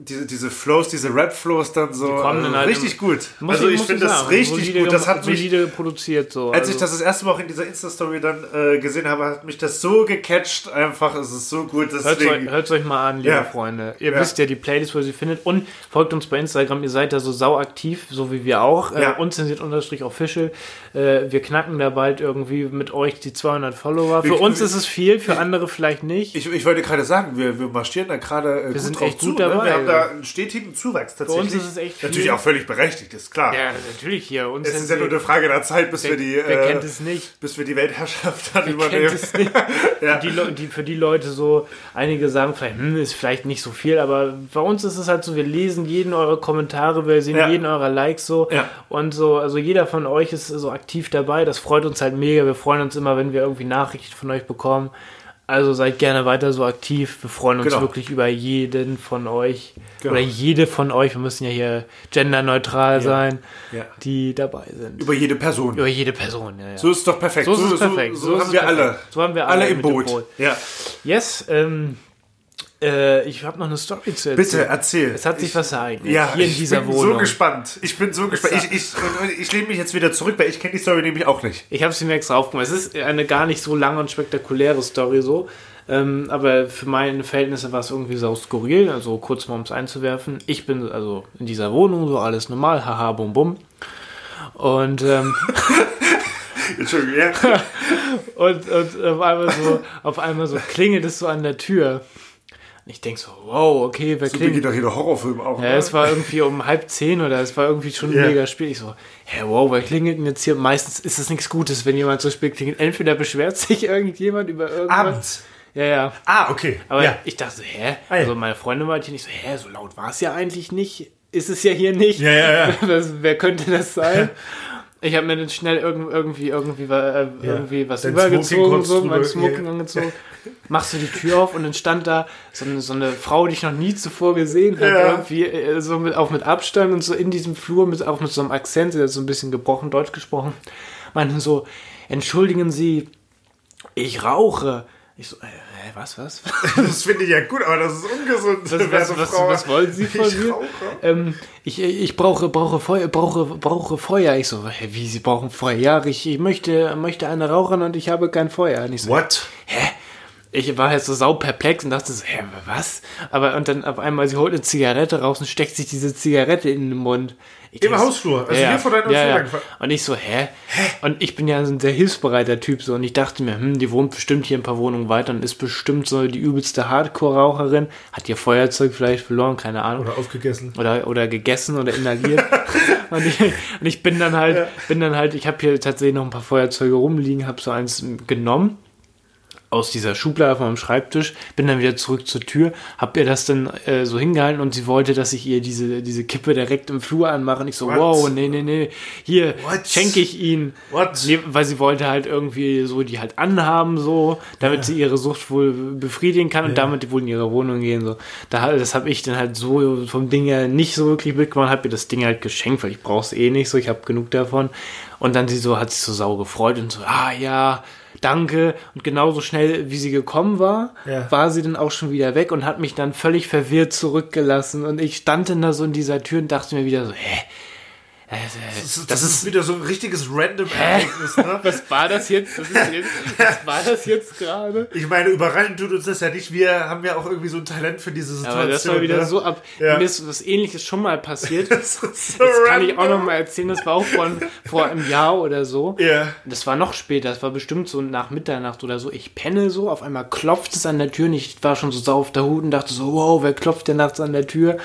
Speaker 3: diese, diese Flows, diese Rap-Flows dann so
Speaker 2: kommen dann
Speaker 3: äh,
Speaker 2: halt
Speaker 3: richtig
Speaker 2: im-
Speaker 3: gut. Also ich
Speaker 2: muss
Speaker 3: finde das
Speaker 2: sagen,
Speaker 3: richtig
Speaker 2: solide
Speaker 3: gut. Das hat mich,
Speaker 2: produziert so.
Speaker 3: als ich
Speaker 2: also-
Speaker 3: das das erste Mal auch in dieser Insta-Story dann äh, gesehen habe, hat mich das so gecatcht. Einfach, es ist so gut.
Speaker 2: Hört euch,
Speaker 3: Deswegen,
Speaker 2: hört's euch mal an, liebe
Speaker 3: Ja.
Speaker 2: Freunde. Ihr
Speaker 3: Ja.
Speaker 2: wisst ja die Playlist, wo ihr sie findet. Und folgt uns bei Instagram. Ihr seid da so sau aktiv, so wie wir auch.
Speaker 3: Ja.
Speaker 2: Äh, unzensiert unterstrich official. Äh, wir knacken da bald irgendwie mit euch die 200 Follower. Für
Speaker 3: Wir-
Speaker 2: uns
Speaker 3: wir-
Speaker 2: ist es viel, für andere vielleicht nicht.
Speaker 3: ich, ich wollte gerade sagen, wir, wir marschieren da gerade äh, gut
Speaker 2: sind
Speaker 3: drauf
Speaker 2: echt
Speaker 3: zu.
Speaker 2: gut
Speaker 3: ne?
Speaker 2: dabei.
Speaker 3: Wir haben da einen stetigen Zuwachs tatsächlich.
Speaker 2: uns ist es echt viel.
Speaker 3: Natürlich auch völlig berechtigt, ist klar.
Speaker 2: ja, natürlich hier.
Speaker 3: Es ist ja nur eine Frage der Zeit, bis
Speaker 2: wer,
Speaker 3: wir die,
Speaker 2: wer
Speaker 3: äh,
Speaker 2: kennt es nicht?
Speaker 3: bis wir die Weltherrschaft dann
Speaker 2: Kennt
Speaker 3: übernehmen.
Speaker 2: es nicht. <laughs>
Speaker 3: Ja.
Speaker 2: die, die, für die Leute so, einige sagen vielleicht, hm, ist vielleicht nicht so viel, aber bei uns ist es halt so, wir lesen jeden eure Kommentare, wir sehen
Speaker 3: Ja.
Speaker 2: jeden eurer Likes so
Speaker 3: Ja.
Speaker 2: und so, also jeder von euch ist so aktiv dabei, das freut uns halt mega, wir freuen uns immer, wenn wir irgendwie Nachrichten von euch bekommen. Also seid gerne weiter so aktiv. Wir freuen uns
Speaker 3: Genau.
Speaker 2: wirklich über jeden von euch.
Speaker 3: Genau.
Speaker 2: Oder jede von euch. Wir müssen ja hier genderneutral sein,
Speaker 3: Ja.
Speaker 2: die dabei sind.
Speaker 3: Über jede Person.
Speaker 2: Über jede Person, ja, ja.
Speaker 3: So ist es doch perfekt.
Speaker 2: So ist es perfekt.
Speaker 3: So,
Speaker 2: So ist
Speaker 3: haben wir
Speaker 2: perfekt.
Speaker 3: alle.
Speaker 2: So haben wir alle
Speaker 3: alle im Boot.
Speaker 2: Boot.
Speaker 3: Ja.
Speaker 2: Yes, ähm, äh, ich habe noch eine Story zu erzählen.
Speaker 3: Bitte erzähl.
Speaker 2: Es hat sich
Speaker 3: ich,
Speaker 2: was ereignet.
Speaker 3: ja,
Speaker 2: hier in
Speaker 3: ich
Speaker 2: dieser
Speaker 3: bin
Speaker 2: Wohnung.
Speaker 3: so gespannt. Ich bin so gespannt. Ich, ich, ich lehne mich jetzt wieder zurück, weil ich kenne die Story nämlich auch nicht.
Speaker 2: Ich habe sie mir extra aufgemacht. Es ist eine gar nicht so lange und spektakuläre Story so. Ähm, aber für meine Verhältnisse war es irgendwie sau skurril. Also kurz mal um es einzuwerfen. Ich bin also in dieser Wohnung, so alles normal, haha, bum bum. Und, ähm, <laughs>
Speaker 3: Entschuldigung, ja. <laughs>
Speaker 2: und, und auf einmal so, auf einmal so klingelt es so an der Tür. Und ich denk so, wow, okay, wer
Speaker 3: So
Speaker 2: klingelt?
Speaker 3: beginnt doch jeder Horrorfilm auch.
Speaker 2: Ja,
Speaker 3: ne?
Speaker 2: es war irgendwie um halb zehn oder es war irgendwie schon
Speaker 3: Ja.
Speaker 2: mega spät. Ich so, hä, wow, wer klingelt denn jetzt hier? Meistens ist es nichts Gutes, wenn jemand so spät klingelt. Entweder beschwert <laughs> sich irgendjemand über irgendwas.
Speaker 3: Abends.
Speaker 2: Ja, ja.
Speaker 3: Ah, okay.
Speaker 2: Aber
Speaker 3: ja.
Speaker 2: ich dachte so, hä?
Speaker 3: Ah.
Speaker 2: Also meine Freundin war hier nicht so, hä, so laut war es ja eigentlich nicht. Ist es ja hier nicht.
Speaker 3: Ja, ja, ja. <laughs>
Speaker 2: Was, wer könnte das sein? <laughs> Ich habe mir dann schnell irgend, irgendwie, irgendwie, äh, irgendwie was übergezogen, so, mein Smoking angezogen. Machst du die Tür auf und dann stand da so eine, so eine Frau, die ich noch nie zuvor gesehen habe,
Speaker 3: Ja.
Speaker 2: irgendwie äh, so mit, auch mit Abstand und so in diesem Flur, mit, auch mit so einem Akzent, sie hat so ein bisschen gebrochen Deutsch gesprochen, meinten so, entschuldigen Sie, ich rauche. Ich so, äh, was, was? <laughs>
Speaker 3: Das finde ich ja gut, aber das ist ungesund.
Speaker 2: Was, was, was, was wollen Sie von
Speaker 3: Ich
Speaker 2: mir? Ähm, ich, ich brauche, brauche Feuer, brauche, brauche Feuer. Ich so, hä, wie, Sie brauchen Feuer? Ja, ich, ich möchte, möchte eine rauchen und ich habe kein Feuer. Und ich so,
Speaker 3: What?
Speaker 2: hä? Ich war halt so sau perplex und dachte so, hä, was? Aber, und dann auf einmal, sie holt eine Zigarette raus und steckt sich diese Zigarette in den Mund. Ich
Speaker 3: Im Hausflur, also hier vor deiner
Speaker 2: ja, ja. Und ich so, hä? Und ich bin ja so ein sehr hilfsbereiter Typ so und ich dachte mir, hm, die wohnt bestimmt hier ein paar Wohnungen weiter und ist bestimmt so die übelste Hardcore-Raucherin, hat ihr Feuerzeug vielleicht verloren, keine Ahnung.
Speaker 3: Oder aufgegessen.
Speaker 2: Oder, oder gegessen oder inhaliert. <laughs> und, ich, und ich bin dann halt, bin dann halt, ich habe hier tatsächlich noch ein paar Feuerzeuge rumliegen, habe so eins genommen aus dieser Schublade von meinem Schreibtisch, bin dann wieder zurück zur Tür, hab ihr das dann äh, so hingehalten und sie wollte, dass ich ihr diese, diese Kippe direkt im Flur anmache. Und ich so,
Speaker 3: What?
Speaker 2: wow, nee, nee, nee, hier schenke ich ihnen. Nee, weil sie wollte halt irgendwie so die halt anhaben, so, damit sie ihre Sucht wohl befriedigen kann und damit wohl in ihre Wohnung gehen. So. Da, das habe ich dann halt so vom Ding her nicht so wirklich mitgemacht, habe ihr das Ding halt geschenkt, weil ich brauche es eh nicht so, ich habe genug davon. Und dann sie so, hat sich so sau gefreut und so, ah ja, danke. Und genauso schnell, wie sie gekommen war,
Speaker 3: Ja.
Speaker 2: war sie dann auch schon wieder weg und hat mich dann völlig verwirrt zurückgelassen. Und ich stand dann da so in dieser Tür und dachte mir wieder so, hä? Äh,
Speaker 3: Das, das ist wieder so ein richtiges Random-Ereignis, ne? <laughs>
Speaker 2: was war das jetzt? Was, ist jetzt, was war das jetzt gerade?
Speaker 3: Ich meine, überraschend tut uns das ja nicht. Wir haben ja auch irgendwie so ein Talent für diese Situation.
Speaker 2: Aber das war wieder
Speaker 3: ne?
Speaker 2: so ab.
Speaker 3: Ja.
Speaker 2: Mir ist was ähnliches schon mal passiert. <laughs>
Speaker 3: Das
Speaker 2: Das
Speaker 3: so
Speaker 2: kann ich auch
Speaker 3: random.
Speaker 2: noch mal erzählen. Das war auch von, vor einem Jahr oder so.
Speaker 3: Ja.
Speaker 2: Das war noch später. Das war bestimmt so nach Mitternacht oder so. Ich penne so. Auf einmal klopft es an der Tür. Und ich war schon so sau auf der Hut und dachte so, wow, wer klopft denn nachts an der Tür?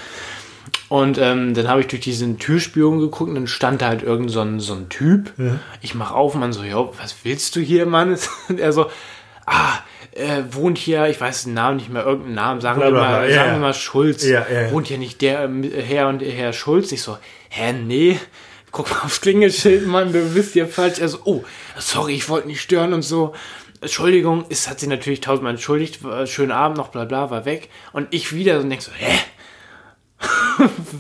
Speaker 2: Und ähm, dann habe ich durch diesen Türspion geguckt und dann stand da halt irgend so ein, so ein Typ. Ich mach auf man so, jo, was willst du hier, Mann? <laughs> Und er so, ah, äh, wohnt hier, ich weiß den Namen nicht mehr, irgendeinen Namen, sagen, wir, mal.
Speaker 3: Ja,
Speaker 2: sagen
Speaker 3: ja.
Speaker 2: wir mal Schulz.
Speaker 3: Ja, ja, ja.
Speaker 2: Wohnt hier nicht der ähm, Herr und Herr Schulz? Ich so, hä, nee. Guck mal aufs Klingelschild, Mann, du bist hier falsch. Er so, oh, sorry, ich wollte nicht stören und so. Entschuldigung, es hat sie natürlich tausendmal entschuldigt, äh, schönen Abend noch, bla bla, war weg. Und ich wieder so und denk so, hä?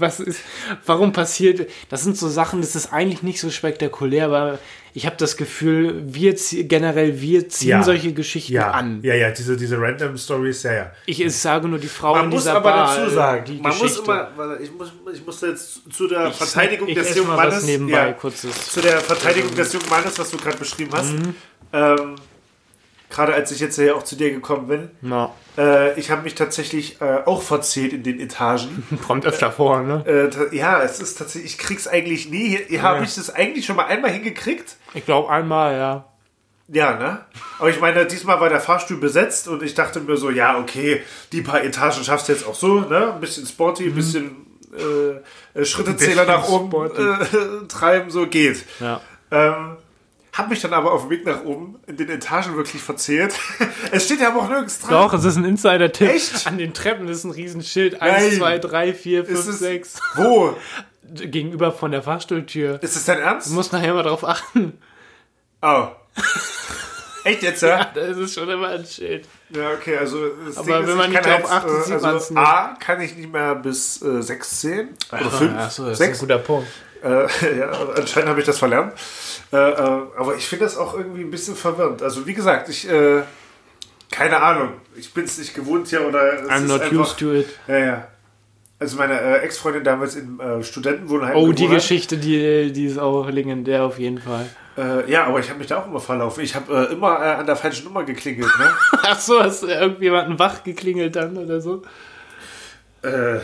Speaker 2: Was ist, warum passiert, das sind so Sachen, das ist eigentlich nicht so spektakulär, aber ich habe das Gefühl, wir generell, wir ziehen
Speaker 3: Ja.
Speaker 2: solche Geschichten
Speaker 3: Ja,
Speaker 2: an.
Speaker 3: ja, ja, diese, diese Random Stories, ja, ja.
Speaker 2: Ich es sage nur die Frau
Speaker 3: Man
Speaker 2: in
Speaker 3: muss
Speaker 2: dieser
Speaker 3: aber
Speaker 2: Bar,
Speaker 3: dazu
Speaker 2: äh,
Speaker 3: sagen,
Speaker 2: die
Speaker 3: man
Speaker 2: Geschichte.
Speaker 3: muss immer, ich muss, ich muss jetzt zu der
Speaker 2: Ich
Speaker 3: Verteidigung
Speaker 2: ich
Speaker 3: des jungen Mannes,
Speaker 2: nebenbei,
Speaker 3: ja, zu der Verteidigung des jungen Mannes, was du gerade beschrieben hast.
Speaker 2: Mhm.
Speaker 3: Ähm, gerade als ich jetzt hier auch zu dir gekommen bin,
Speaker 2: Na,
Speaker 3: äh, ich habe mich tatsächlich äh, auch verzählt in den Etagen. <laughs>
Speaker 2: kommt öfter vor, ne?
Speaker 3: äh, ja, es ist tatsächlich, ich krieg's eigentlich nie. Hier, habe ich das eigentlich schon mal einmal hingekriegt.
Speaker 2: Ich glaube einmal, ja.
Speaker 3: Ja, ne? Aber ich meine, diesmal war der Fahrstuhl besetzt und ich dachte mir so, ja, okay, die paar Etagen schaffst du jetzt auch so, ne? Ein bisschen sporty, ein bisschen äh, äh, Schrittezähler
Speaker 2: Mhm.
Speaker 3: Nach oben äh, <laughs> treiben, so geht.
Speaker 2: Ja.
Speaker 3: Ähm, hab mich dann aber auf dem Weg nach oben in den Etagen wirklich verzählt. <laughs> es steht ja aber auch nirgends dran.
Speaker 2: Doch, es ist ein Insider-Tipp.
Speaker 3: Echt?
Speaker 2: An den Treppen ist ein Riesenschild.
Speaker 3: Nein.
Speaker 2: 1, 2, 3, 4,
Speaker 3: Ist
Speaker 2: 5,
Speaker 3: es-
Speaker 2: 6.
Speaker 3: Wo? <laughs>
Speaker 2: Gegenüber von der Fahrstuhltür.
Speaker 3: Ist es dein Ernst?
Speaker 2: Du musst nachher mal drauf achten.
Speaker 3: Oh. <laughs> Echt jetzt, ja?
Speaker 2: Da ist es schon immer ein Schild.
Speaker 3: Ja, okay, also das
Speaker 2: Aber
Speaker 3: Ding
Speaker 2: wenn man
Speaker 3: ich
Speaker 2: nicht drauf achtet, sieht
Speaker 3: also
Speaker 2: man's nicht.
Speaker 3: A, kann ich nicht mehr bis äh, 6 zählen. Oder 5,
Speaker 2: Achso, das
Speaker 3: 6.
Speaker 2: ist ein guter Punkt.
Speaker 3: Äh, <laughs> ja, anscheinend habe ich das verlernt. Äh, äh, aber ich finde das auch irgendwie ein bisschen verwirrend. Also wie gesagt, ich, äh, keine Ahnung. Ich bin es nicht gewohnt hier oder es
Speaker 2: I'm not
Speaker 3: einfach,
Speaker 2: used to it.
Speaker 3: Ja, ja. Also meine äh, Ex-Freundin damals im äh, Studentenwohnheim
Speaker 2: Oh, die. Geschichte, die, die ist auch legendär auf jeden Fall.
Speaker 3: Äh, ja, aber ich habe mich da auch immer verlaufen. Ich habe äh, immer äh, an der falschen Nummer geklingelt. Ne? <laughs>
Speaker 2: Ach so, hast du irgendjemanden wach geklingelt dann oder so?
Speaker 3: Äh,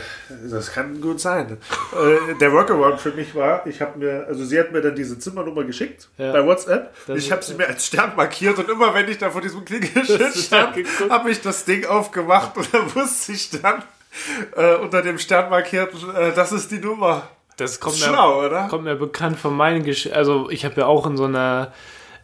Speaker 3: das kann gut sein. äh, der Workaround für mich war, ich habe mir, also sie hat mir dann diese Zimmernummer geschickt
Speaker 2: Ja.
Speaker 3: bei WhatsApp.
Speaker 2: Das
Speaker 3: ich habe sie mir als Stern markiert und immer wenn ich da vor diesem Klingelschild stand, habe ich das Ding aufgemacht und dann wusste ich dann äh, unter dem Stern markiert, äh, das ist die Nummer.
Speaker 2: Das kommt
Speaker 3: Schlau,
Speaker 2: mir,
Speaker 3: oder?
Speaker 2: kommt mir bekannt von meinen Geschichten. Also ich habe ja auch in so einer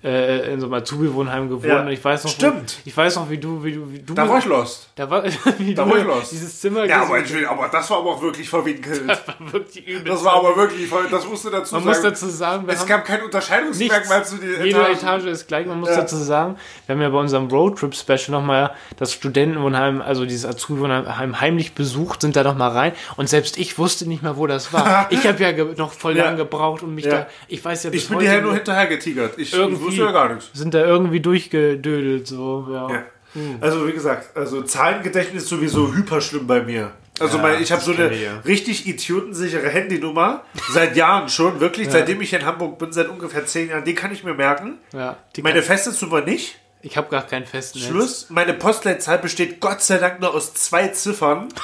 Speaker 2: äh, in so einem Azubi-Wohnheim gewohnt
Speaker 3: Ja.
Speaker 2: und ich weiß noch,
Speaker 3: Stimmt.
Speaker 2: Wo, ich weiß noch, wie du, wie du, wie du
Speaker 3: Da war ich lost.
Speaker 2: da war, <laughs> wie
Speaker 3: Da
Speaker 2: du
Speaker 3: war ich los.
Speaker 2: dieses Zimmer
Speaker 3: Ja, aber, aber das war aber auch wirklich verwinkelt.
Speaker 2: das war wirklich übel.
Speaker 3: Das war aber wirklich, das musst du dazu
Speaker 2: man
Speaker 3: sagen.
Speaker 2: muss dazu sagen,
Speaker 3: es gab kein Unterscheidungsmerkmal zu den
Speaker 2: Jede
Speaker 3: Etagen.
Speaker 2: Etage ist gleich. Man muss
Speaker 3: Ja.
Speaker 2: dazu sagen, wir haben ja bei unserem Roadtrip-Special nochmal das Studentenwohnheim, also dieses Azubi-Wohnheim heimlich besucht, sind da nochmal rein und selbst ich wusste nicht mehr, wo das war. <laughs> ich habe ja noch voll
Speaker 3: Ja.
Speaker 2: lange gebraucht und mich
Speaker 3: Ja.
Speaker 2: da, ich weiß ja
Speaker 3: Ich bin dir ja nur hinterher getigert. Ich, ich
Speaker 2: irgendwie
Speaker 3: ja gar nichts.
Speaker 2: sind da irgendwie durchgedödelt, so, ja.
Speaker 3: Ja. Also wie gesagt, also Zahlengedächtnis ist sowieso hyper schlimm bei mir. Also
Speaker 2: Ja,
Speaker 3: mein, ich habe so eine
Speaker 2: ich ja.
Speaker 3: richtig idiotensichere Handynummer seit Jahren schon, wirklich, seitdem ich in Hamburg bin, seit ungefähr zehn Jahren. Die kann ich mir merken.
Speaker 2: ja. Die
Speaker 3: Meine Festnetznummer nicht.
Speaker 2: ich habe gar keinen festen Netz.
Speaker 3: Schluss. Meine Postleitzahl besteht Gott sei Dank nur aus zwei Ziffern. <laughs>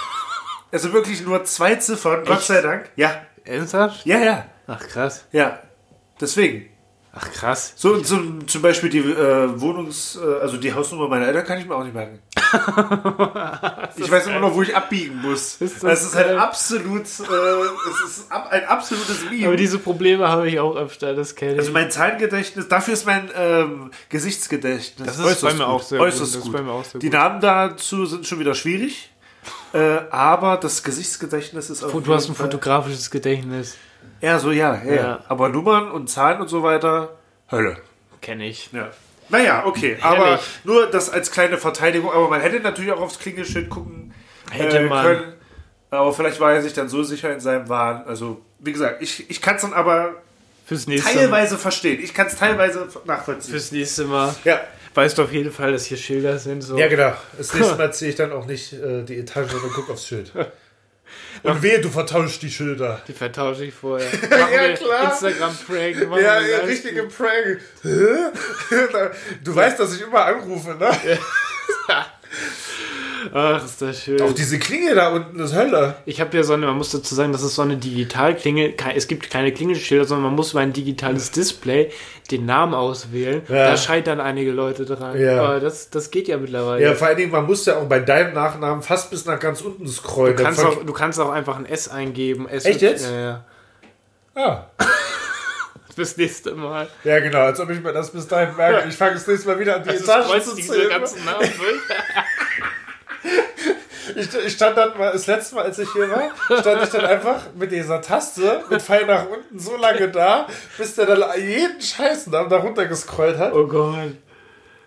Speaker 3: Also wirklich nur zwei Ziffern, Gott
Speaker 2: Echt?
Speaker 3: sei Dank. Ja,
Speaker 2: Ernsthaft?
Speaker 3: ja, ja,
Speaker 2: Ach krass.
Speaker 3: ja. Deswegen.
Speaker 2: Ach krass.
Speaker 3: So, zum, zum Beispiel die äh, Wohnungs-, äh, also die Hausnummer meiner Eltern kann ich mir auch nicht merken. <laughs> ich weiß immer noch, wo ich abbiegen muss.
Speaker 2: Ist
Speaker 3: das
Speaker 2: das
Speaker 3: ist halt
Speaker 2: geil.
Speaker 3: absolut, äh, es ist ab, ein absolutes Meme.
Speaker 2: Aber diese Probleme habe ich auch öfter, das kenne ich.
Speaker 3: also mein Zahlengedächtnis, dafür ist mein ähm, Gesichtsgedächtnis
Speaker 2: Das ist bei mir auch sehr
Speaker 3: äußerst
Speaker 2: gut. Das ist
Speaker 3: gut.
Speaker 2: bei mir auch sehr
Speaker 3: Die
Speaker 2: gut.
Speaker 3: Namen dazu sind schon wieder schwierig, äh, aber das Gesichtsgedächtnis ist auf
Speaker 2: du hast ein
Speaker 3: Fall-
Speaker 2: fotografisches Gedächtnis.
Speaker 3: Ja, so ja, ja, ja. Aber Nummern und Zahlen und so weiter, Hölle.
Speaker 2: Kenne ich.
Speaker 3: Ja. Naja, okay. Aber
Speaker 2: Herrlich.
Speaker 3: nur das als kleine Verteidigung. Aber man hätte natürlich auch aufs Klingelschild gucken
Speaker 2: Hätte
Speaker 3: äh,
Speaker 2: man.
Speaker 3: können. Aber vielleicht war er sich dann so sicher in seinem Wahn. Also, wie gesagt, ich, ich kann es dann aber
Speaker 2: Fürs nächste Mal.
Speaker 3: teilweise verstehen. Ich kann es teilweise nachvollziehen.
Speaker 2: Fürs nächste Mal.
Speaker 3: Ja.
Speaker 2: Weißt du auf jeden Fall, dass hier Schilder sind. So.
Speaker 3: Ja, genau. Das nächste <laughs> Mal ziehe ich dann auch nicht äh, die Etage, sondern guck aufs Schild. Und wehe, du vertauschst die Schilder.
Speaker 2: Die vertausche ich vorher. <laughs> Wir
Speaker 3: klar.
Speaker 2: Instagram-Prank.
Speaker 3: Ja, ja richtige Prank. <laughs> Du weißt, dass ich immer anrufe, ne? <laughs>
Speaker 2: Ach, ist das schön.
Speaker 3: Auch diese Klinge da unten ist Hölle.
Speaker 2: Ich habe ja so eine, man muss dazu sagen, das ist so eine Digitalklingel. Ke- Es gibt keine Klingelschilder, sondern man muss über ein digitales Display den Namen auswählen.
Speaker 3: Ja.
Speaker 2: Da scheitern einige Leute dran.
Speaker 3: Ja.
Speaker 2: Aber das, das geht ja mittlerweile.
Speaker 3: Ja, vor allen Dingen, man muss ja auch bei deinem Nachnamen fast bis nach ganz unten scrollen.
Speaker 2: du, kannst auch, du kannst auch einfach ein S eingeben. S
Speaker 3: Echt jetzt?
Speaker 2: Ja, ja.
Speaker 3: Ah. <laughs>
Speaker 2: Fürs nächste Mal.
Speaker 3: Ja, genau, als ob ich mir das bis dahin merke. <laughs> Ich fange das nächste Mal wieder an die
Speaker 2: Also scrollst
Speaker 3: zu
Speaker 2: diese
Speaker 3: zählen.
Speaker 2: ganzen Namen durch. <laughs>
Speaker 3: Ich, ich stand dann mal, das letzte Mal, als ich hier war, stand ich dann einfach mit dieser Taste, mit Pfeil nach unten, so lange da, bis der dann jeden Scheißnamen da runtergescrollt hat.
Speaker 2: Oh Gott.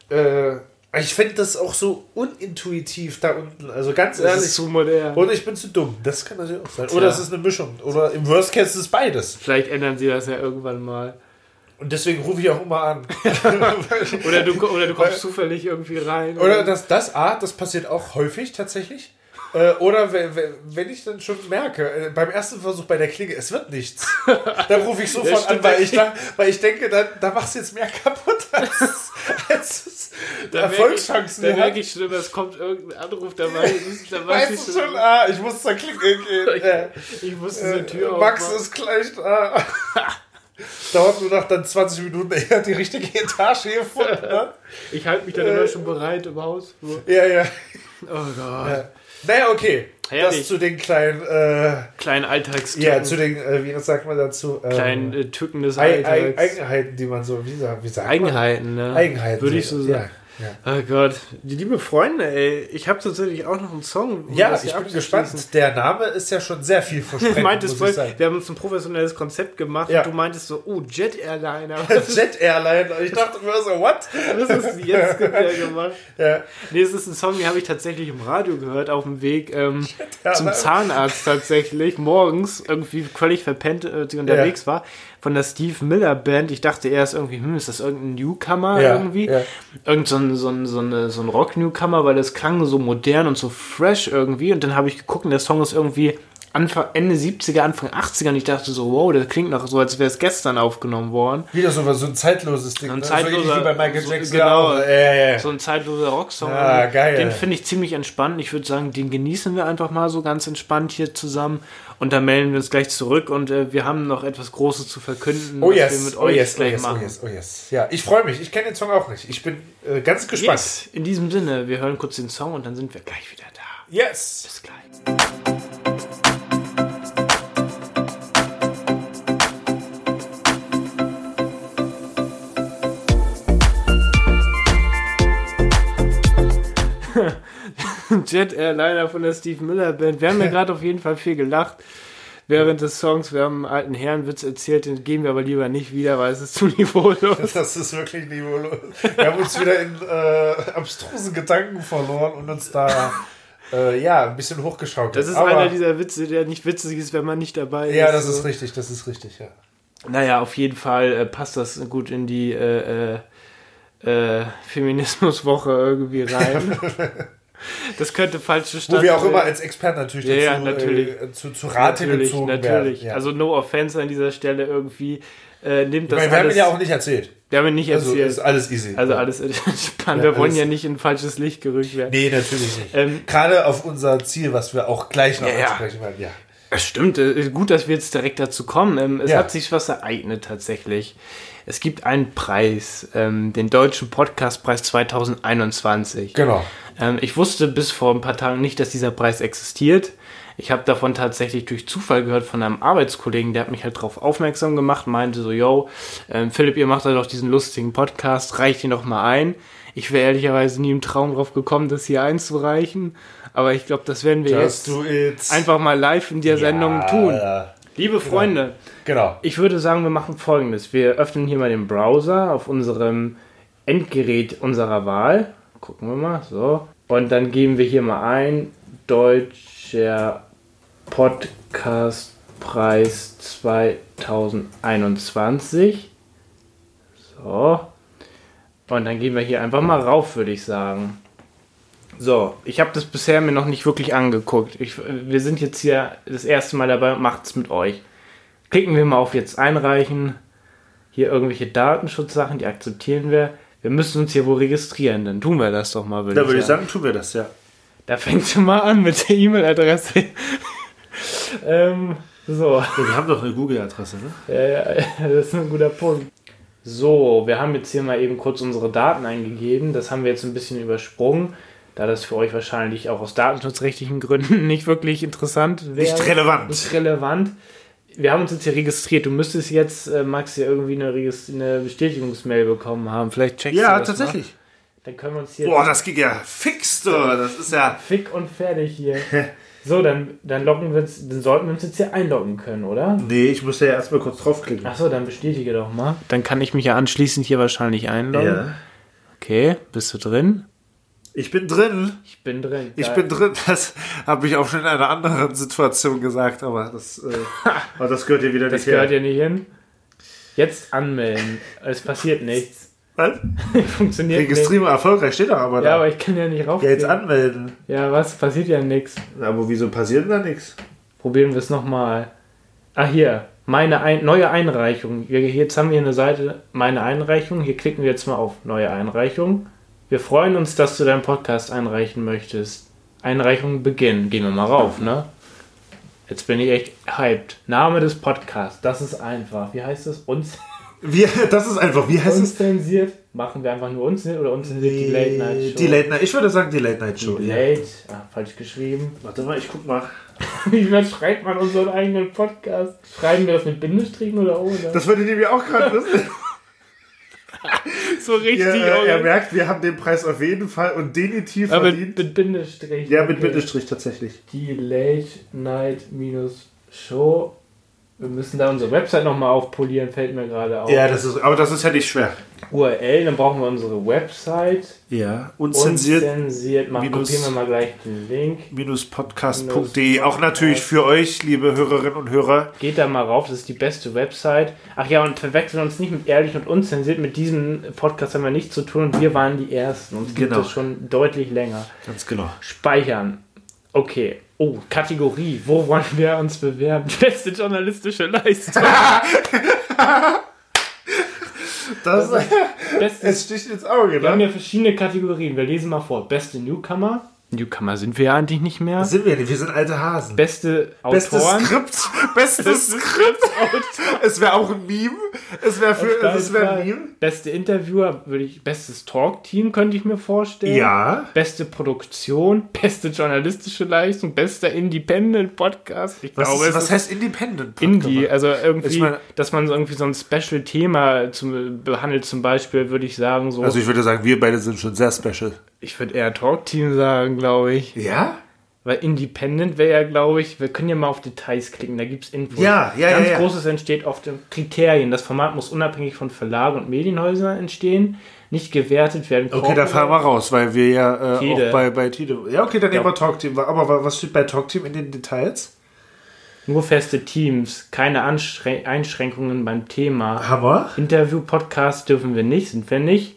Speaker 3: Äh, Ich finde das auch so unintuitiv da unten. Also ganz
Speaker 2: Das
Speaker 3: ehrlich.
Speaker 2: ist zu modern.
Speaker 3: Oder ich bin zu dumm. Das kann natürlich auch sein. Oder es ist eine Mischung. Oder im Worst Case ist es beides.
Speaker 2: Vielleicht ändern sie das ja irgendwann mal.
Speaker 3: Und deswegen rufe ich auch immer an. <laughs>
Speaker 2: Oder du, oder du kommst zufällig irgendwie rein.
Speaker 3: Oder das, das A, das passiert auch häufig tatsächlich. Äh, Oder wenn, ich dann schon merke, äh, beim ersten Versuch bei der Klinge, es wird nichts, <laughs> dann rufe ich sofort an,
Speaker 2: stimmt,
Speaker 3: weil ich, da, weil ich denke, da, da machst du jetzt mehr kaputt, <laughs> als, als es
Speaker 2: Da
Speaker 3: Erfolgschancen
Speaker 2: da merke ich schon, es kommt irgendein Anruf dabei. <laughs> Da weiß ich
Speaker 3: Weißt du schon, ah, ich muss zur Klinge gehen. Äh,
Speaker 2: Ich muss diese Tür
Speaker 3: äh, Max
Speaker 2: aufmachen.
Speaker 3: ist gleich da. Dauert nur noch dann 20 Minuten, er hat die richtige Etage gefunden. Ne?
Speaker 2: Ich halte mich dann immer schon bereit im Haus.
Speaker 3: Ja, ja.
Speaker 2: Oh Gott.
Speaker 3: ja. Naja, okay.
Speaker 2: Herrlich.
Speaker 3: Das zu den kleinen, äh,
Speaker 2: Kleinen Alltagstücken.
Speaker 3: ja, zu den, äh, wie sagt man dazu? Ähm,
Speaker 2: kleinen äh, Tücken des Alltags.
Speaker 3: Eigenheiten, die man so, wie sagt, wie sagt man?
Speaker 2: Eigenheiten, ne?
Speaker 3: Eigenheiten.
Speaker 2: Würde ich so sagen.
Speaker 3: Ja, ja.
Speaker 2: Oh Gott, die liebe Freunde, ey, ich habe tatsächlich auch noch einen Song. um
Speaker 3: ja
Speaker 2: das
Speaker 3: ich bin gespannt. Der Name ist ja schon sehr viel <laughs>
Speaker 2: Du
Speaker 3: versprechend,
Speaker 2: meintest
Speaker 3: muss
Speaker 2: voll,
Speaker 3: ich sagen.
Speaker 2: wir haben uns ein professionelles Konzept gemacht
Speaker 3: Ja.
Speaker 2: und du meintest so, oh, Jet Airliner. <laughs>
Speaker 3: Jet Airline. Und ich dachte mir so, what?
Speaker 2: was ist jetzt <laughs> gemacht?
Speaker 3: Ja.
Speaker 2: Nee, es ist ein Song, den habe ich tatsächlich im Radio gehört, auf dem Weg ähm, zum
Speaker 3: Airliner.
Speaker 2: Zahnarzt tatsächlich, morgens, irgendwie völlig verpennt äh, unterwegs war, von der Steve Miller Band. Ich dachte erst irgendwie, hm, ist das irgendein Newcomer
Speaker 3: Ja,
Speaker 2: irgendwie?
Speaker 3: ja.
Speaker 2: Irgend so ein, so ein, so eine, so ein Rock-Newcomer, weil das klang so modern und so fresh irgendwie. Und dann habe ich geguckt und der Song ist irgendwie Anfang, Ende 70er, Anfang 80er und ich dachte so, wow, das klingt noch so, als wäre es gestern aufgenommen worden.
Speaker 3: Wieder so, so ein zeitloses Ding.
Speaker 2: Ein
Speaker 3: ne? so
Speaker 2: zeitloser-
Speaker 3: wie bei Michael
Speaker 2: so-
Speaker 3: Jackson.
Speaker 2: genau.
Speaker 3: auch. Ja, ja, ja.
Speaker 2: So ein zeitloser Rocksong.
Speaker 3: Ah, geil.
Speaker 2: Den finde ich ziemlich entspannt. Ich würde sagen, den genießen wir einfach mal so ganz entspannt hier zusammen. Und dann melden wir uns gleich zurück und äh, wir haben noch etwas Großes zu verkünden,
Speaker 3: Oh
Speaker 2: was wir
Speaker 3: yes,
Speaker 2: mit
Speaker 3: oh
Speaker 2: euch
Speaker 3: yes, oh
Speaker 2: gleich
Speaker 3: yes, oh
Speaker 2: machen.
Speaker 3: yes, oh yes. Ja, ich freue mich. Ich kenne den Song auch nicht. Ich bin äh, ganz gespannt.
Speaker 2: Yes. In diesem Sinne, wir hören kurz den Song und dann sind wir gleich wieder da.
Speaker 3: Yes.
Speaker 2: Bis gleich. <laughs> Jet Airliner von der Steve Miller Band. Wir haben ja <laughs> gerade auf jeden Fall viel gelacht während des Songs. Wir haben einen alten Herrenwitz erzählt, den geben wir aber lieber nicht wieder, weil es ist zu <laughs> niveaulos.
Speaker 3: Das ist wirklich niveaulos. Wir haben uns wieder in äh, abstrusen Gedanken verloren und uns da äh, ja ein bisschen hochgeschaukelt.
Speaker 2: Das ist
Speaker 3: Aber,
Speaker 2: einer dieser Witze, der nicht witzig ist, wenn man nicht dabei ist.
Speaker 3: Ja, das ist richtig, das ist richtig, ja.
Speaker 2: Naja, auf jeden Fall äh, passt das gut in die äh, äh, äh, Feminismuswoche irgendwie rein. Das könnte falsch
Speaker 3: Wo
Speaker 2: zustande
Speaker 3: wir auch immer als Experten natürlich
Speaker 2: Ja, ja,
Speaker 3: dazu,
Speaker 2: natürlich.
Speaker 3: Äh, zu, zu Rate
Speaker 2: natürlich,
Speaker 3: gezogen
Speaker 2: natürlich.
Speaker 3: werden. Ja.
Speaker 2: Also no offense an dieser Stelle irgendwie. Äh, nimmt das
Speaker 3: meine, wir haben
Speaker 2: alles,
Speaker 3: ihn ja auch nicht erzählt.
Speaker 2: wir haben ihn nicht
Speaker 3: Also
Speaker 2: erzählt.
Speaker 3: ist alles easy.
Speaker 2: Also alles entspannt. Wir wollen ja nicht in falsches Licht gerückt werden.
Speaker 3: Nee, natürlich nicht.
Speaker 2: Ähm,
Speaker 3: Gerade auf unser Ziel, was wir auch gleich noch ansprechen werden. Ja.
Speaker 2: Es stimmt, äh, gut, dass wir jetzt direkt dazu kommen. Ähm, Es
Speaker 3: Ja.
Speaker 2: hat sich was ereignet tatsächlich. Es gibt einen Preis, ähm, den Deutschen Podcastpreis 2021.
Speaker 3: Genau.
Speaker 2: Ähm, ich wusste bis vor ein paar Tagen nicht, dass dieser Preis existiert. Ich habe davon tatsächlich durch Zufall gehört von einem Arbeitskollegen, der hat mich halt darauf aufmerksam gemacht, meinte so, yo, ähm, Philipp, ihr macht da doch diesen lustigen Podcast, reicht ihn doch mal ein. Ich wäre ehrlicherweise nie im Traum drauf gekommen, das hier einzureichen, aber ich glaube, das werden wir
Speaker 3: Just
Speaker 2: jetzt einfach mal live in der Sendung
Speaker 3: Ja,
Speaker 2: tun.
Speaker 3: ja.
Speaker 2: Liebe Freunde,
Speaker 3: Genau.
Speaker 2: ich würde sagen, wir machen folgendes. Wir öffnen hier mal den Browser auf unserem Endgerät unserer Wahl. Gucken wir mal, so. Und dann geben wir hier mal ein, Deutscher Podcastpreis 2021. So. Und dann gehen wir hier einfach mal rauf, würde ich sagen. So, ich habe das bisher mir noch nicht wirklich angeguckt. Ich, wir sind jetzt hier das erste Mal dabei und macht's mit euch. Klicken wir mal auf jetzt einreichen. Hier irgendwelche Datenschutzsachen, die akzeptieren wir. Wir müssen uns hier wohl registrieren, dann tun wir das doch mal, würde
Speaker 3: Da
Speaker 2: ich
Speaker 3: würde ich
Speaker 2: sagen.
Speaker 3: tun wir das, ja.
Speaker 2: Da fängt schon mal an mit der E-Mail-Adresse. <laughs> ähm, so.
Speaker 3: Wir haben doch eine Google-Adresse, ne?
Speaker 2: Ja, ja, <laughs> das ist ein guter Punkt. So, wir haben jetzt hier mal eben kurz unsere Daten eingegeben. Das haben wir jetzt ein bisschen übersprungen, da das für euch wahrscheinlich auch aus datenschutzrechtlichen Gründen <laughs> nicht wirklich interessant wäre.
Speaker 3: Nicht relevant.
Speaker 2: Nicht relevant. Wir haben uns jetzt hier registriert. Du müsstest jetzt, äh, Max, hier irgendwie eine, Regist eine Bestätigungsmail bekommen haben. Vielleicht checkst
Speaker 3: Ja,
Speaker 2: du das
Speaker 3: tatsächlich.
Speaker 2: Mal. Dann können wir uns hier
Speaker 3: Boah, das ging ja fix, du. Das ist ja.
Speaker 2: fick und fertig hier. <laughs> so, dann, dann, loggen wir uns, dann sollten wir uns jetzt hier einloggen können, oder?
Speaker 3: Nee, ich musste ja erstmal kurz draufklicken.
Speaker 2: Achso, dann bestätige doch mal. Dann kann ich mich ja anschließend hier wahrscheinlich einloggen. Okay, bist du drin?
Speaker 3: Ich bin drin.
Speaker 2: Ich bin drin.
Speaker 3: Ich
Speaker 2: Geil.
Speaker 3: bin drin. Das habe ich auch schon in einer anderen Situation gesagt, aber das, äh, <laughs> aber das gehört hier wieder
Speaker 2: Das
Speaker 3: nicht
Speaker 2: gehört
Speaker 3: her.
Speaker 2: ja nicht hin. Jetzt anmelden. Es passiert nichts.
Speaker 3: Was? <laughs>
Speaker 2: Funktioniert nicht.
Speaker 3: Registrierung erfolgreich steht doch aber da.
Speaker 2: Ja, aber ich kann ja nicht rauf.
Speaker 3: ja, jetzt anmelden.
Speaker 2: Ja, was? Passiert ja nichts.
Speaker 3: Aber wieso passiert denn da nichts?
Speaker 2: Probieren wir es nochmal. Ah, hier. Meine ein neue Einreichung. Jetzt haben wir eine Seite, meine Einreichung. Hier klicken wir jetzt mal auf neue Einreichung. Wir freuen uns, dass du deinen Podcast einreichen möchtest. Einreichung beginnen. Gehen wir mal rauf, ne? Jetzt bin ich echt hyped. Name des Podcasts. Das ist einfach. Wie heißt das? Uns, <laughs>
Speaker 3: Wie, das ist einfach, wie heißt es?
Speaker 2: unzensiert. Machen wir einfach nur unzensiert oder unzensiert die Late Night Show?
Speaker 3: Die Late Night. Ich würde sagen, die Late Night Show.
Speaker 2: Die
Speaker 3: ja.
Speaker 2: Late. Ah, falsch geschrieben.
Speaker 3: Warte mal, ich guck mal. <laughs>
Speaker 2: Wie schreibt man unseren eigenen Podcast? Schreiben wir das mit Bindestrichen oder ohne?
Speaker 3: Das wollte ich nämlich auch gerade wissen. <laughs>
Speaker 2: so richtig.
Speaker 3: Ja, äh, er merkt, wir haben den Preis auf jeden Fall und definitiv
Speaker 2: Aber mit,
Speaker 3: verdient.
Speaker 2: mit Bindestrich.
Speaker 3: ja, mit
Speaker 2: Okay.
Speaker 3: Bindestrich tatsächlich.
Speaker 2: Die Late Night minus Show. Wir müssen da unsere Website nochmal aufpolieren, fällt mir gerade auf.
Speaker 3: Ja, das ist, aber das ist ja nicht schwer.
Speaker 2: URL, dann brauchen wir unsere Website.
Speaker 3: Ja, unzensiert.
Speaker 2: Unzensiert. Mal
Speaker 3: Minus-
Speaker 2: kopieren wir mal gleich den Link.
Speaker 3: podcast.de. Auch natürlich für euch, liebe Hörerinnen und Hörer.
Speaker 2: Geht da mal rauf, das ist die beste Website. Ach ja, und verwechseln uns nicht mit ehrlich und unzensiert. Mit diesem Podcast haben wir nichts zu tun und wir waren die Ersten. Uns gibt
Speaker 3: Genau.
Speaker 2: es schon deutlich länger.
Speaker 3: Ganz genau.
Speaker 2: Speichern. Okay. Oh, Kategorie. Wo wollen wir uns bewerben? <laughs> Beste journalistische Leistung. <laughs>
Speaker 3: Das,
Speaker 2: Beste,
Speaker 3: es sticht ins Auge,
Speaker 2: wir haben
Speaker 3: ne?
Speaker 2: ja verschiedene Kategorien. Wir lesen mal vor. Beste Newcomer. Newcomer sind wir ja eigentlich nicht mehr.
Speaker 3: Sind wir nicht, wir sind alte Hasen.
Speaker 2: Beste
Speaker 3: Bestes
Speaker 2: Autoren.
Speaker 3: Skript. <laughs> Bestes Skript. Es wäre auch ein Meme. Es wäre für, es
Speaker 2: Fall.
Speaker 3: ein Meme.
Speaker 2: Beste Interviewer würde ich. Bestes Talk-Team könnte ich mir vorstellen.
Speaker 3: Ja.
Speaker 2: Beste Produktion, beste journalistische Leistung, bester Independent-Podcast. Ich
Speaker 3: Was,
Speaker 2: glaube,
Speaker 3: ist, was heißt Independent?
Speaker 2: Indie, also irgendwie,
Speaker 3: Ich
Speaker 2: dass man so irgendwie so ein Special-Thema behandelt, zum Beispiel, würde ich sagen, so.
Speaker 3: Also ich würde sagen, wir beide sind schon sehr special.
Speaker 2: Ich würde eher Talk-Team sagen, glaube ich.
Speaker 3: Ja?
Speaker 2: Weil Independent wäre ja, glaube ich, wir können ja mal auf Details klicken, da gibt es Infos.
Speaker 3: Ja, ja,
Speaker 2: Ganz
Speaker 3: ja, ja.
Speaker 2: Großes entsteht auf den Kriterien. Das Format muss unabhängig von Verlagen und Medienhäusern entstehen, nicht gewertet werden.
Speaker 3: Okay, da fahren wir raus, weil wir ja äh, auch bei, bei Tide. Ja, okay, dann nehmen wir Talkteam. Aber wa- was steht bei Talkteam in den Details?
Speaker 2: Nur feste Teams, keine Anschrän- Einschränkungen beim Thema.
Speaker 3: Hammer.
Speaker 2: Interview-Podcast dürfen wir nicht, sind wir nicht.